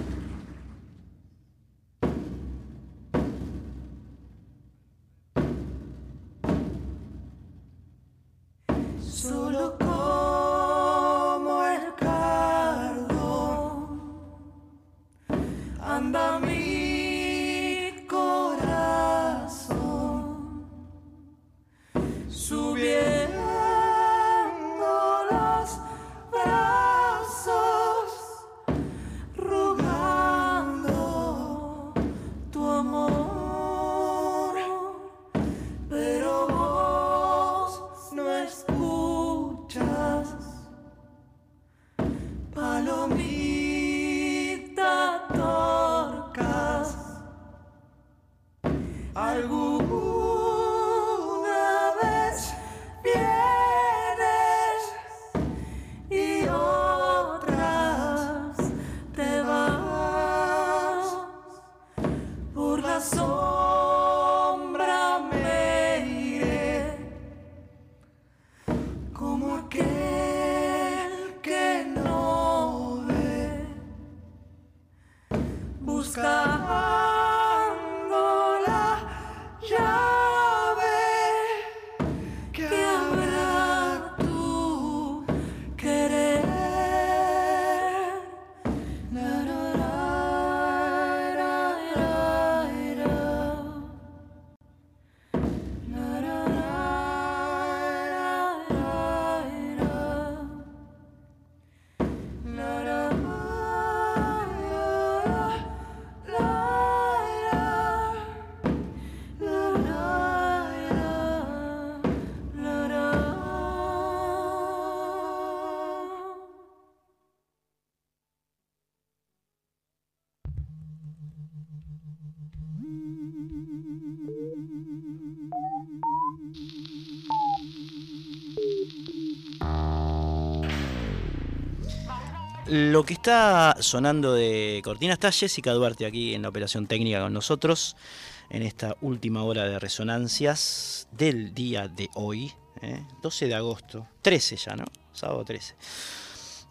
Buscando Lo que está sonando de cortina está Jessica Duarte aquí en la operación técnica con nosotros en esta última hora de resonancias del día de hoy, ¿eh? 12 de agosto, 13 ya, ¿no? Sábado 13.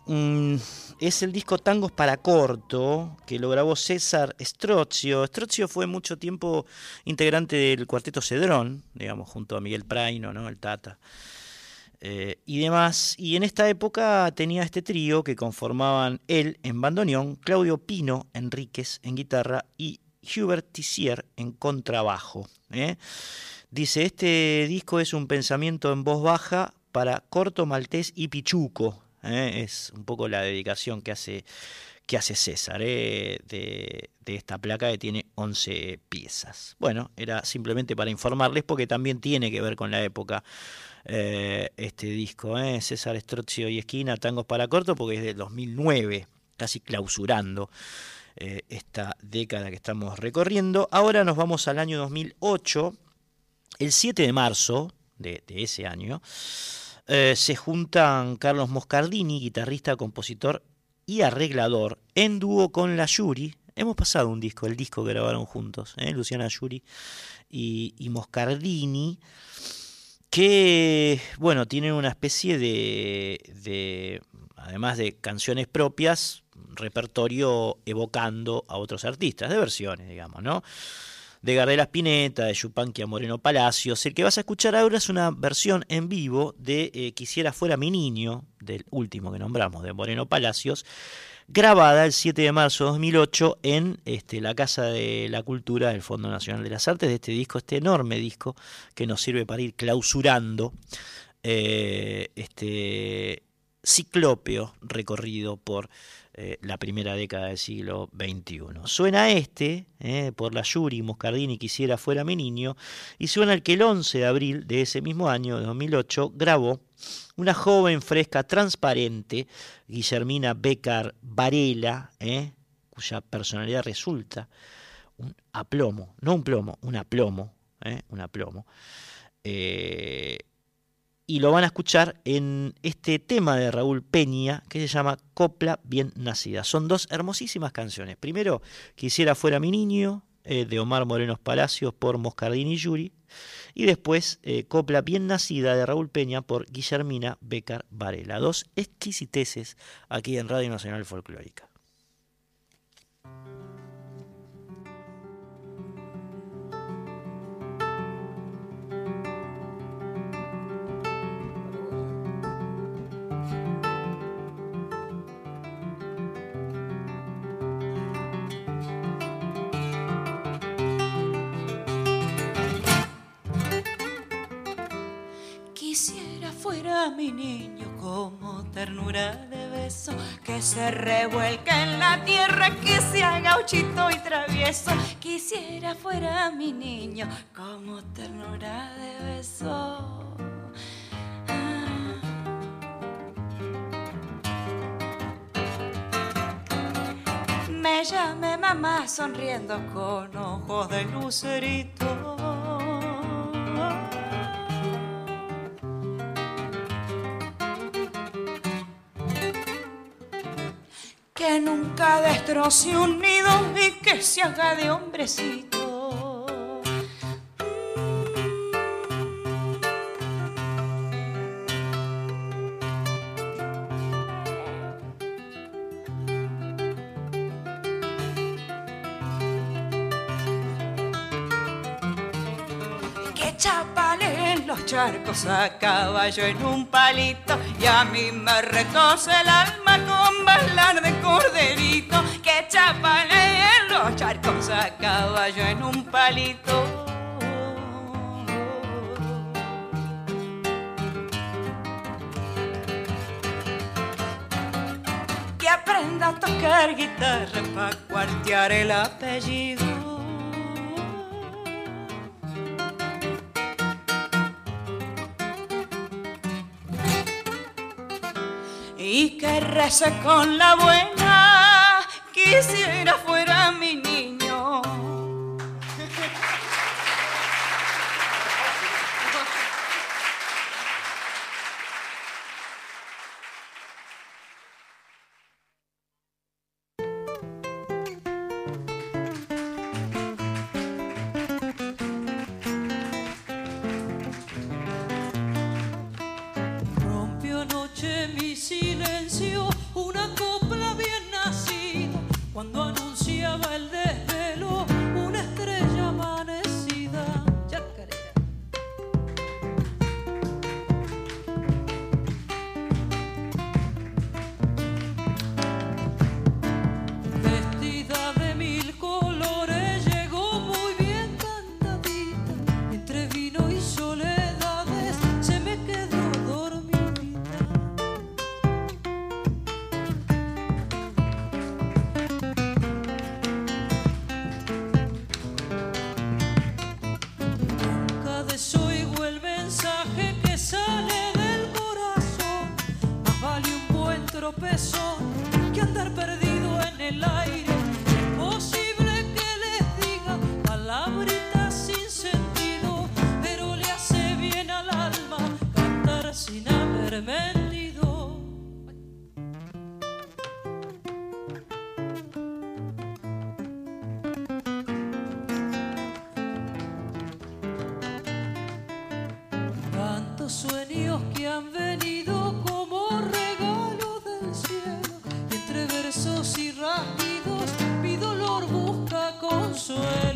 Mm, es el disco Tangos para Corto que lo grabó César Strozio. Strozio fue mucho tiempo integrante del cuarteto Cedrón, digamos, junto a Miguel Praino, ¿no? El Tata eh, y demás. Y en esta época tenía este trío que conformaban él en bandoneón, Claudio Pino Enríquez en guitarra y Hubert Tissier en contrabajo. ¿eh? Dice, este disco es un pensamiento en voz baja para Corto Maltés y Pichuco. ¿eh? Es un poco la dedicación que hace, que hace César ¿eh? de, de esta placa que tiene 11 piezas. Bueno, era simplemente para informarles porque también tiene que ver con la época eh, este disco, ¿eh? César Strozio y Esquina, Tangos para Corto, porque es del 2009, casi clausurando eh, esta década que estamos recorriendo. Ahora nos vamos al año 2008, el 7 de marzo de, ese año, eh, se juntan Carlos Moscardini, guitarrista, compositor y arreglador, en dúo con la Yuri. Hemos pasado un disco, el disco que grabaron juntos. Luciana Yuri y Moscardini que, bueno, tienen una especie de, de, además de canciones propias, repertorio evocando a otros artistas, de versiones, digamos, ¿no? De Gardela Spinetta, de Yupanqui a Moreno Palacios. El que vas a escuchar ahora es una versión en vivo de eh, Quisiera fuera mi niño, del último que nombramos, de Moreno Palacios, grabada el 7 de marzo de 2008 en este, la Casa de la Cultura del Fondo Nacional de las Artes, de este disco, este enorme disco que nos sirve para ir clausurando eh, este ciclópeo recorrido por eh, la primera década del siglo XXI. Suena este, eh, por la Yuri Moscardini quisiera fuera mi niño, y suena el que el 11 de abril de ese mismo año, de 2008, grabó una joven fresca transparente, Guillermina Becar Varela, eh, cuya personalidad resulta un aplomo, no un plomo, un aplomo, un aplomo. Y lo van a escuchar en este tema de Raúl Peña que se llama Copla Bien Nacida. Son dos hermosísimas canciones. Primero, Quisiera fuera mi niño, eh, de Omar Morenos Palacios por Moscardini y Yuri. Y después, eh, Copla Bien Nacida de Raúl Peña por Guillermina Becar Varela. Dos exquisiteces aquí en Radio Nacional Folclórica. Mi niño como ternura de beso que se revuelca en la tierra, que sea gauchito y travieso. Quisiera fuera mi niño como ternura de beso. Me llame mamá sonriendo con ojos de lucerito. Nunca destroce un nido y que se haga de hombrecito. A caballo en un palito y a mí me recoce el alma con bailar de corderito. Que chapalen los charcos a caballo en un palito. Que aprenda a tocar guitarra para cuartear el apellido. Y que rece con la buena. Quisiera fuera mi Tantos sueños que han venido como regalo del cielo entre versos y rasguidos mi dolor busca consuelo.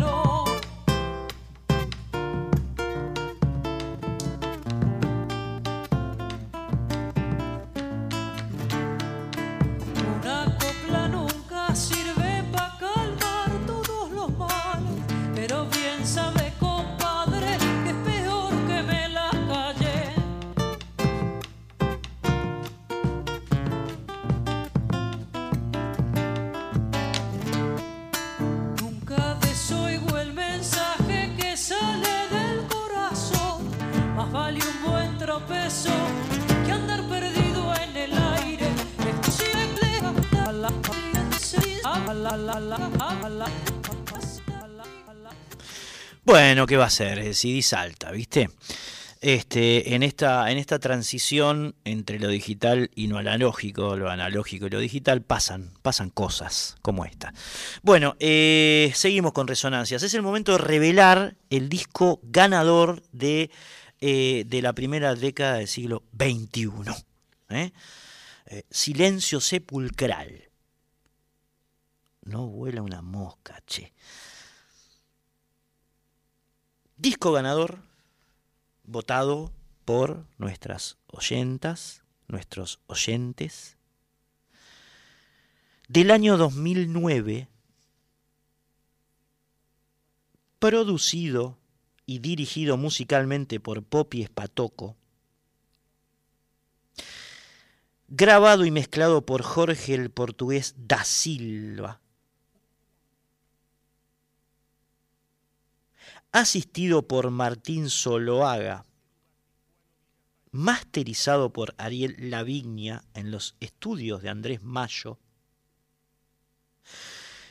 Bueno, ¿qué va a ser? El CD salta, ¿viste? Este, en, esta, en esta transición entre lo digital y lo analógico, lo analógico y lo digital, pasan, pasan cosas como esta. Bueno, eh, seguimos con resonancias. Es el momento de revelar el disco ganador de, eh, de la primera década del siglo XXI. ¿eh? Eh, silencio sepulcral. No vuela una mosca, che. Disco ganador votado por nuestras oyentas, nuestros oyentes. Del año 2009, producido y dirigido musicalmente por Poppy Espatoco, grabado y mezclado por Jorge el portugués da Silva, asistido por Martín Soloaga, masterizado por Ariel Lavigna en los estudios de Andrés Mayo,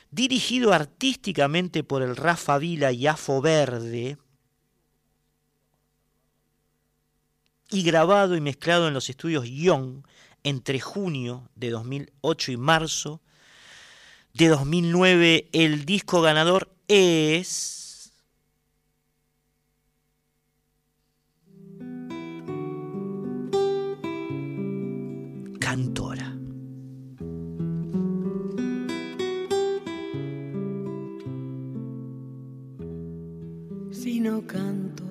dirigido artísticamente por el Rafa Vila y Afo Verde, y grabado y mezclado en los estudios Young entre junio de 2008 y marzo de 2009, el disco ganador es... Canto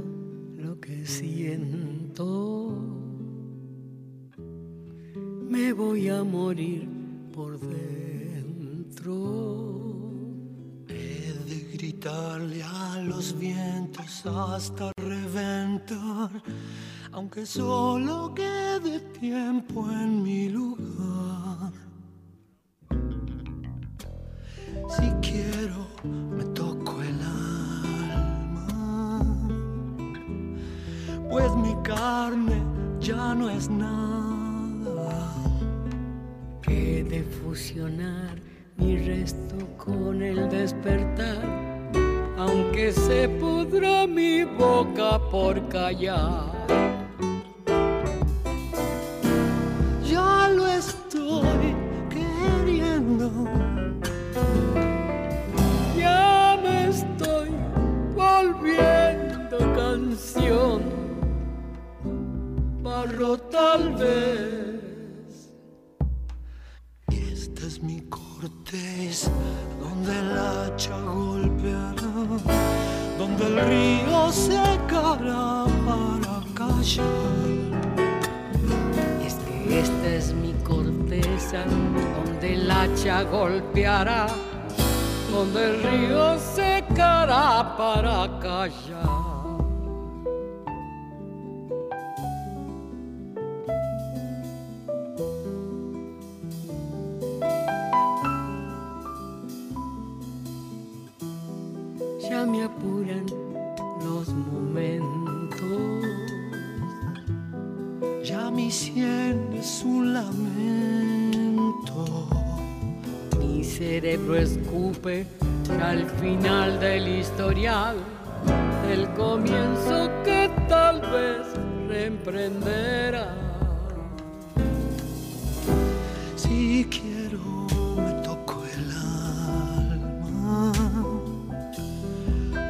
lo que siento, me voy a morir por dentro. He de gritarle a los vientos hasta reventar, aunque solo quede tiempo en mi lugar. Si quiero, pues mi carne ya no es nada. He de fusionar mi resto con el despertar, aunque se pudra mi boca por callar. Ya lo estoy queriendo. Ya me estoy volviendo canción, tal vez. Esta es mi corteza donde el hacha golpeará, donde el río secará para callar. Es que esta es mi corteza donde el hacha golpeará, donde el río secará para callar. Cerebro escupe al final del historial, del comienzo que tal vez reemprenderá. Si quiero, me toco el alma,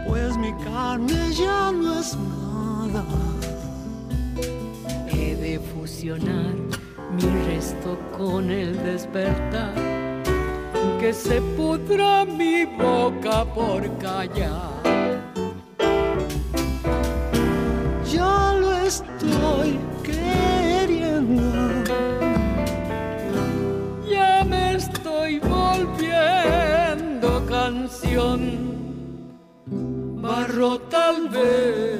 pues mi carne ya no es nada. He de fusionar mi resto con el despertar, se pudra mi boca por callar. Ya lo estoy queriendo. Ya me estoy volviendo canción, barro tal vez.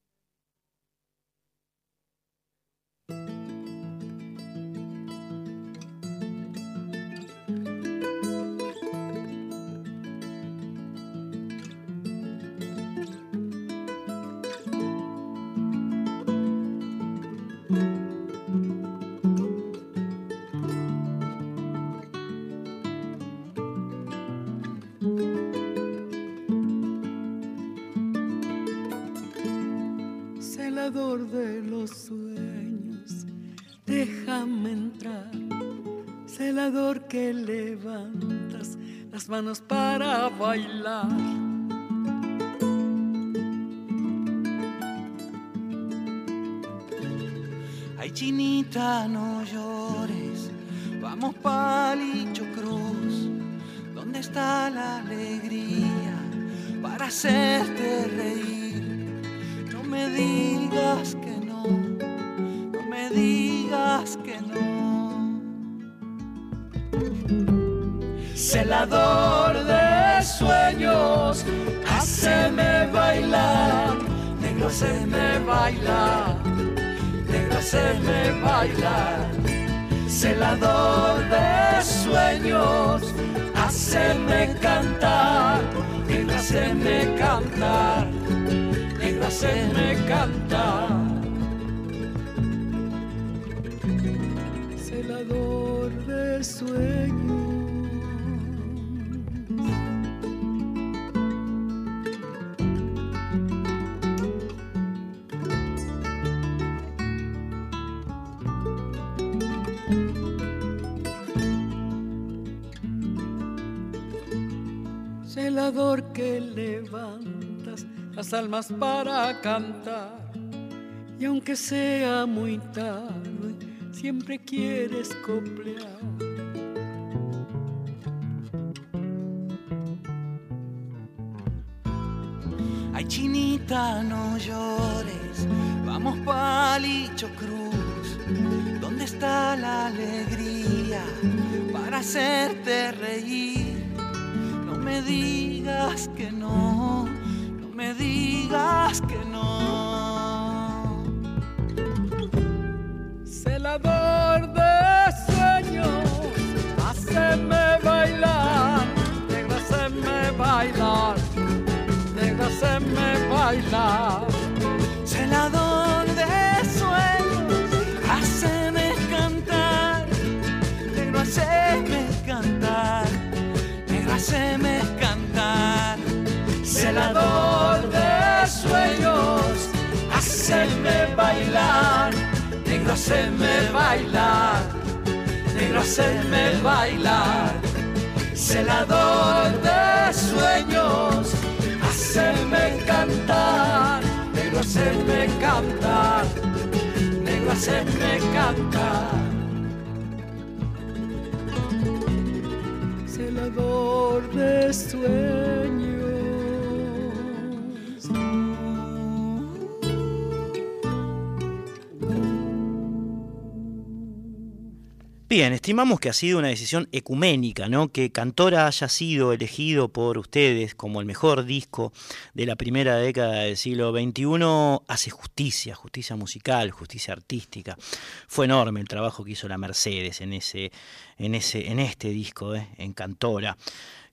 Manos para bailar. Ay, chinita, no llores. Vamos palicho cruz. ¿Dónde está la alegría para hacerte Celador de sueños, haceme bailar, negro, haceme bailar, negro, haceme bailar. Celador de sueños, haceme cantar, negro, haceme cantar, negro, haceme cantar. Celador de sueños. Celador que levantas las almas para cantar. Y aunque sea muy tarde, siempre quieres coplear. Ay, chinita, no llores, vamos palicho cruz. ¿Dónde está la alegría para hacerte reír? Me digas que no, no me digas que no. Celador de sueños, haceme bailar, haceme bailar, haceme bailar. Celador haceme cantar. Celador de sueños, haceme bailar, negro, haceme bailar, negro, haceme bailar. Celador de sueños, haceme cantar, negro, haceme cantar, negro, haceme cantar. Celador de sueños. Bien, estimamos que ha sido una decisión ecuménica, ¿no? Que Cantora haya sido elegido por ustedes como el mejor disco de la primera década del siglo XXI hace justicia, justicia musical, justicia artística. Fue enorme el trabajo que hizo la Mercedes en ese, en ese, en este disco, ¿eh? en Cantora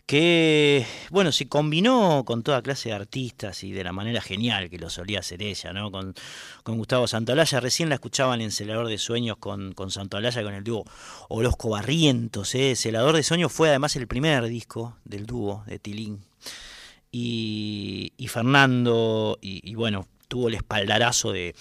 que bueno, se combinó con toda clase de artistas y de la manera genial que lo solía hacer ella, ¿no? Con, con Gustavo Santaolalla, recién la escuchaban en Celador de Sueños con, con Santaolalla, con el dúo Orozco Barrientos, ¿eh? Celador de Sueños fue además el primer disco del dúo de Tilín. Y, y Fernando, y, y bueno, tuvo el espaldarazo de,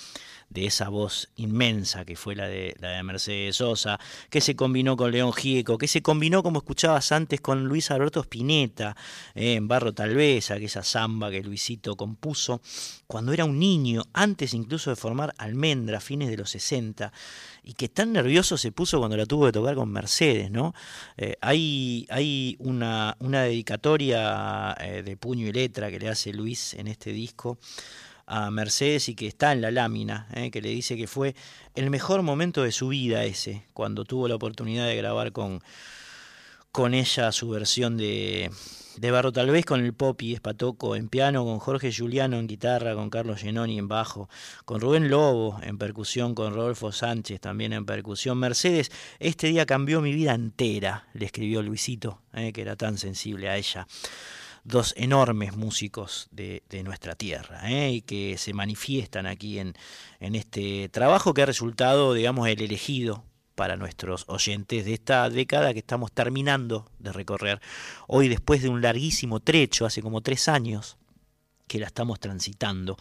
de esa voz inmensa que fue la de, la de Mercedes Sosa, que se combinó con León Gieco, que se combinó, como escuchabas antes, con Luis Alberto Spinetta, eh, en Barro Tal vez, aquella samba que Luisito compuso cuando era un niño, antes incluso de formar Almendra, fines de los 60 y que tan nervioso se puso cuando la tuvo que tocar con Mercedes, ¿no? Eh, hay hay una, una dedicatoria eh, de puño y letra que le hace Luis en este disco a Mercedes y que está en la lámina, eh, que le dice que fue el mejor momento de su vida ese, cuando tuvo la oportunidad de grabar con, con ella su versión de, de Barro, tal vez con el Popi Espatoco en piano, con Jorge Giuliano en guitarra, con Carlos Genoni en bajo, con Rubén Lobo en percusión, con Rodolfo Sánchez también en percusión. Mercedes, este día cambió mi vida entera, le escribió Luisito, eh, que era tan sensible a ella. Dos enormes músicos de, nuestra tierra eh, y que se manifiestan aquí en, en este trabajo que ha resultado, digamos, el elegido para nuestros oyentes de esta década que estamos terminando de recorrer. Hoy después de un larguísimo trecho, hace como tres años que la estamos transitando.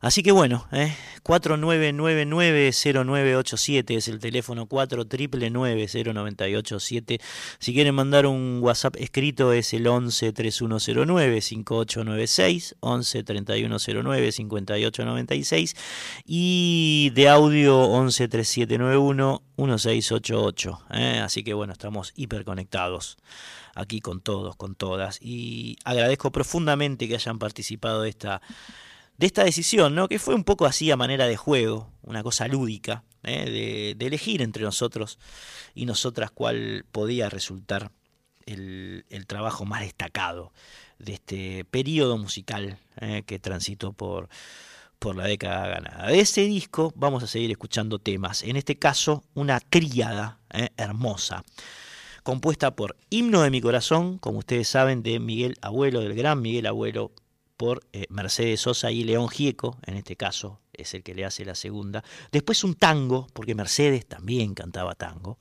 Así que bueno, ¿eh? 4999-0987 es el teléfono 4999-0987. Si quieren mandar un WhatsApp escrito es el 11-3109-5896, 11-3109-5896 y de audio 11-3791-1688. ¿eh? Así que bueno, estamos hiperconectados aquí con todos, con todas. Y agradezco profundamente que hayan participado de esta de esta decisión, ¿no? que fue un poco así a manera de juego, una cosa lúdica, ¿eh? de, elegir entre nosotros y nosotras cuál podía resultar el, el trabajo más destacado de este periodo musical ¿eh? que transitó por, por la década ganada. De ese disco vamos a seguir escuchando temas, en este caso una tríada ¿eh? hermosa compuesta por Himno de mi corazón, como ustedes saben, de Miguel Abuelo, del gran Miguel Abuelo, por eh, Mercedes Sosa y León Gieco, en este caso es el que le hace la segunda. Después un tango, porque Mercedes también cantaba tango.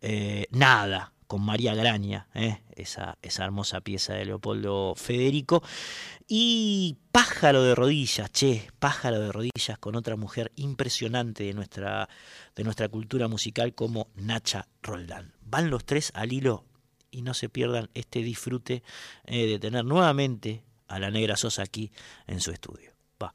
Eh, Nada, con María Graña, eh, esa, esa hermosa pieza de Leopoldo Federico. Y Pájaro de rodillas, che, Pájaro de rodillas con otra mujer impresionante de nuestra, de nuestra cultura musical como Nacha Roldán. Van los tres al hilo y no se pierdan este disfrute de tener nuevamente a la negra Sosa aquí en su estudio. Va.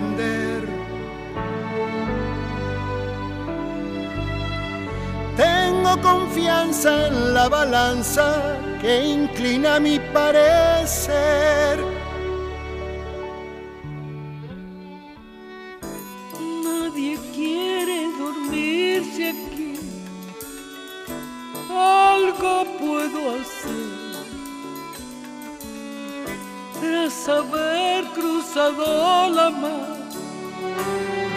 Tengo confianza en la balanza que inclina mi parecer. Nadie quiere dormirse aquí. Algo puedo hacer. Tras haber cruzado la mar,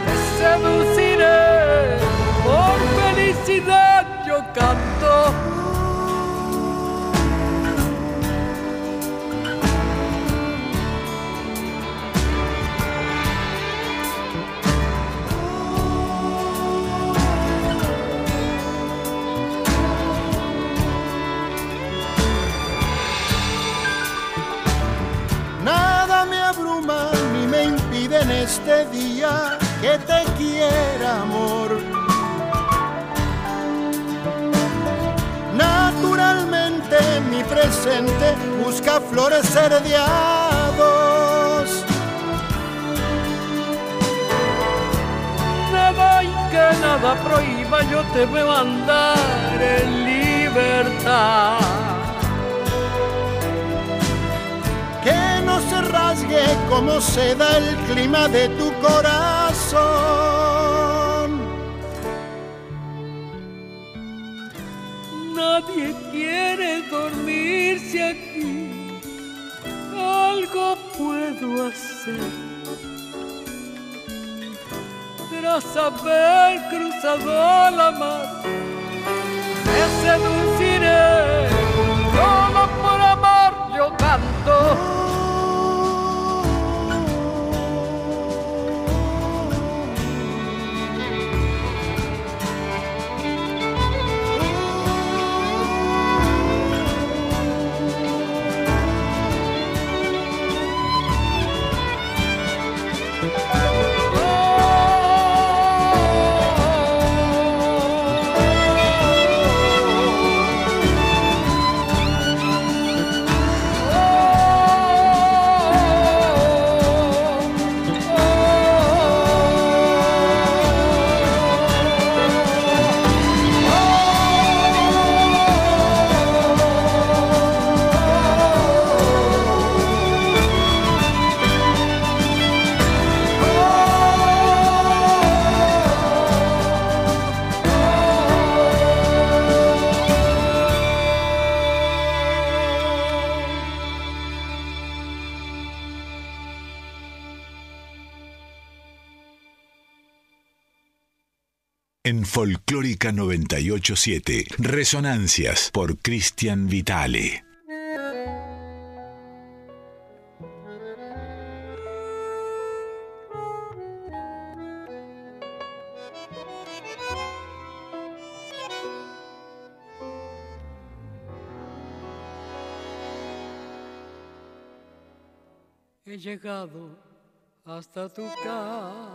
te seduciré. Yo canto. Nada me abruma ni me impide en este día que te quiera, amor. Mi adolescente busca florecer diados. Nada y que nada prohíba, yo te veo andar en libertad. Que no se rasgue como se da el clima de tu corazón. Nadie puedo hacer. Tras haber cruzado la mar, te seduciré. Solo por amor yo canto. Folclórica 987, Resonancias por Cristian Vitale. He llegado hasta tu casa.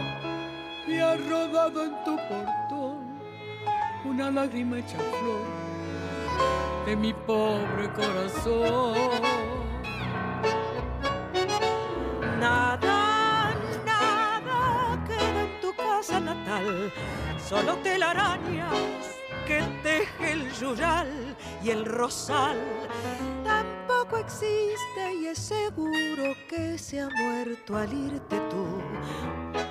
y ha rodado en tu portón una lágrima hecha flor de mi pobre corazón. Nada, nada queda en tu casa natal, solo telarañas que teje el yural y el rosal. Tampoco existe y es seguro que se ha muerto al irte tú.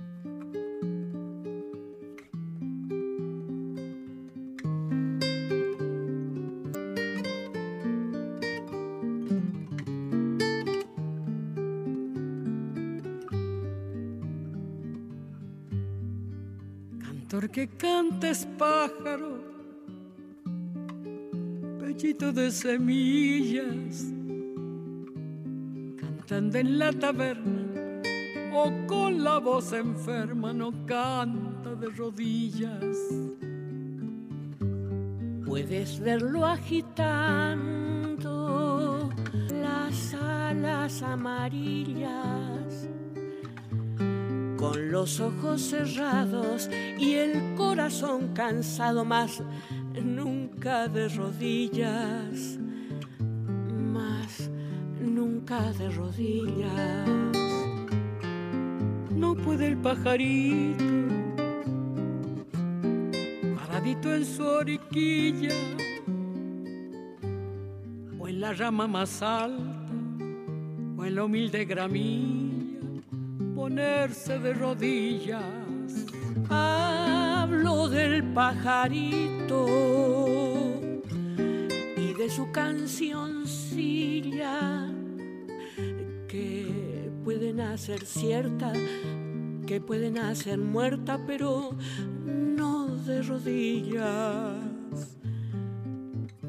Cantes pájaro, pechito de semillas, cantando en la taberna o con la voz enferma, no canta de rodillas. Puedes verlo agitando las alas amarillas, con los ojos cerrados y el corazón cansado, más nunca de rodillas, más nunca de rodillas. No puede el pajarito, paradito en su oriquilla, o en la rama más alta, o en la humilde gramilla, ponerse de rodillas. Hablo del pajarito y de su cancioncilla que pueden hacer cierta, que pueden hacer muerta, pero no de rodillas.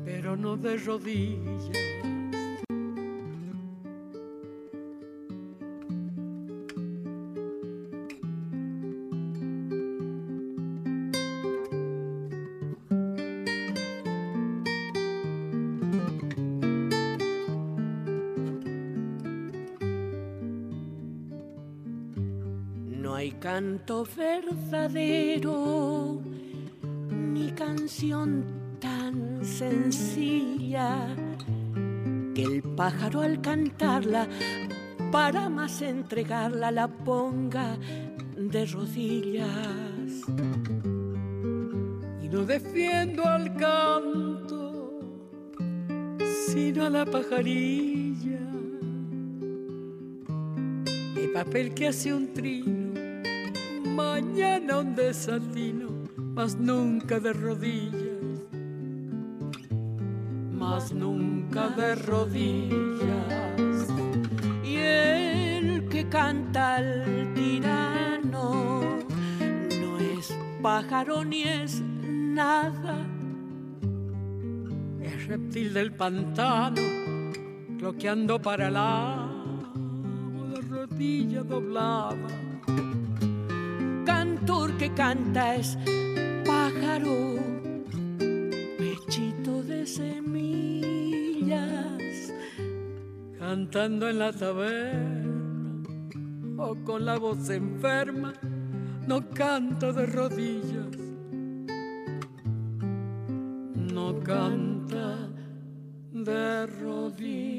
pero no de rodillas. Canto verdadero, ni canción tan sencilla, que el pájaro al cantarla, para más entregarla, la ponga de rodillas. Y no defiendo al canto, sino a la pajarilla. De papel que hace un trino, mañana un desatino, mas nunca de rodillas. Mas nunca de rodillas. Y el que canta al tirano no es pájaro ni es nada. Es reptil del pantano, cloqueando para el agua, de rodilla doblada. Cantor que canta es pájaro, pechito de semillas. cantando en la taberna o con la voz enferma, no canta de rodillas, no canta de rodillas.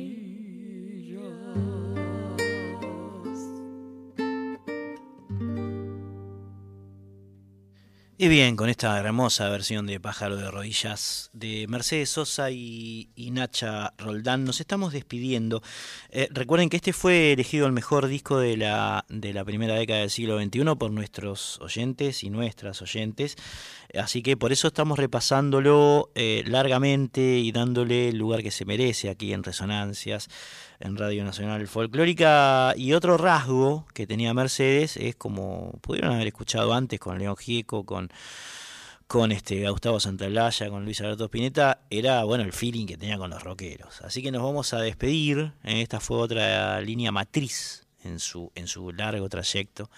Y bien, con esta hermosa versión de Pájaro de Rodillas de Mercedes Sosa y, Nacha Roldán, nos estamos despidiendo. Eh, recuerden que este fue elegido el mejor disco de la, de la primera década del siglo XXI por nuestros oyentes y nuestras oyentes. Así que por eso estamos repasándolo eh, largamente y dándole el lugar que se merece aquí en Resonancias, en Radio Nacional Folclórica. Y otro rasgo que tenía Mercedes es como pudieron haber escuchado antes con León Gieco, con, con este Gustavo Santaolalla, con Luis Alberto Spinetta, era bueno el feeling que tenía con los rockeros. Así que nos vamos a despedir. ¿eh? Esta fue otra línea matriz en su, en su largo trayecto.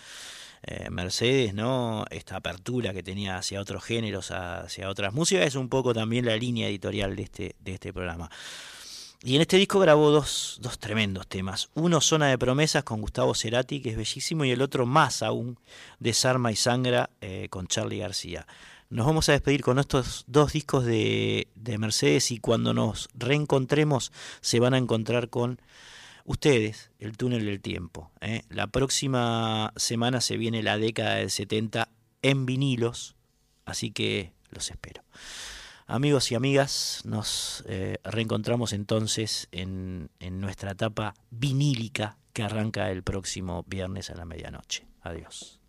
Eh, Mercedes, ¿no? Esta apertura que tenía hacia otros géneros, hacia otras músicas, es un poco también la línea editorial de este, de este programa. Y en este disco grabó dos, dos tremendos temas. Uno, Zona de Promesas, con Gustavo Cerati, que es bellísimo, y el otro, más aún, Desarma y Sangra, eh, con Charlie García. Nos vamos a despedir con estos dos discos de, de Mercedes y cuando nos reencontremos se van a encontrar con ustedes, el túnel del tiempo. ¿eh? La próxima semana se viene la década del 70 en vinilos, así que los espero. Amigos y amigas, nos eh, reencontramos entonces en, en nuestra etapa vinílica que arranca el próximo viernes a la medianoche. Adiós.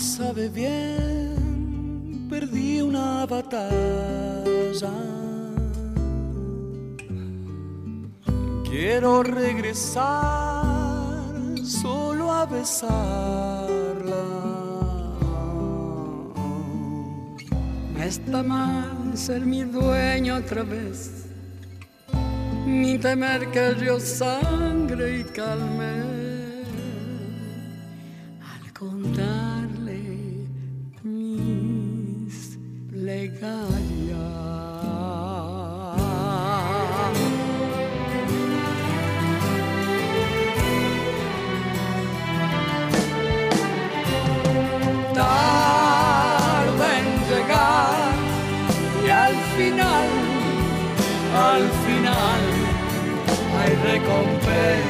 Sabe bien, perdí una batalla. Quiero regresar solo a besarla. No está mal ser mi dueño otra vez, ni temer que sangre y calme. Final, al final hay recompensa.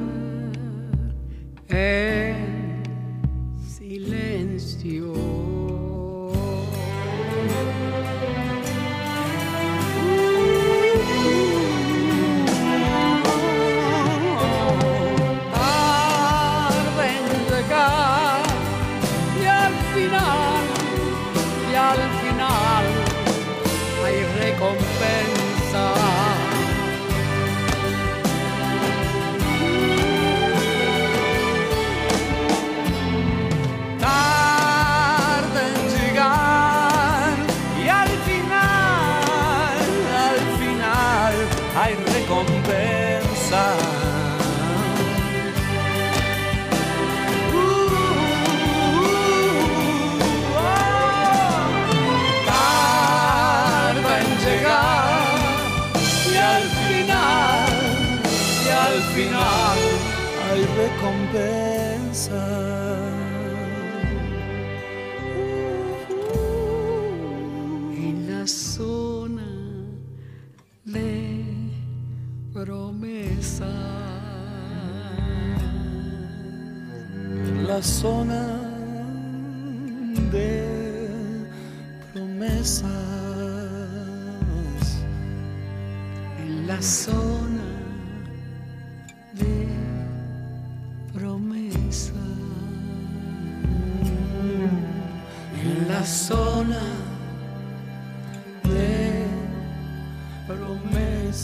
en final hay recompensa. En la zona de promesa. La zona de promesas. En la zona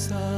promesas.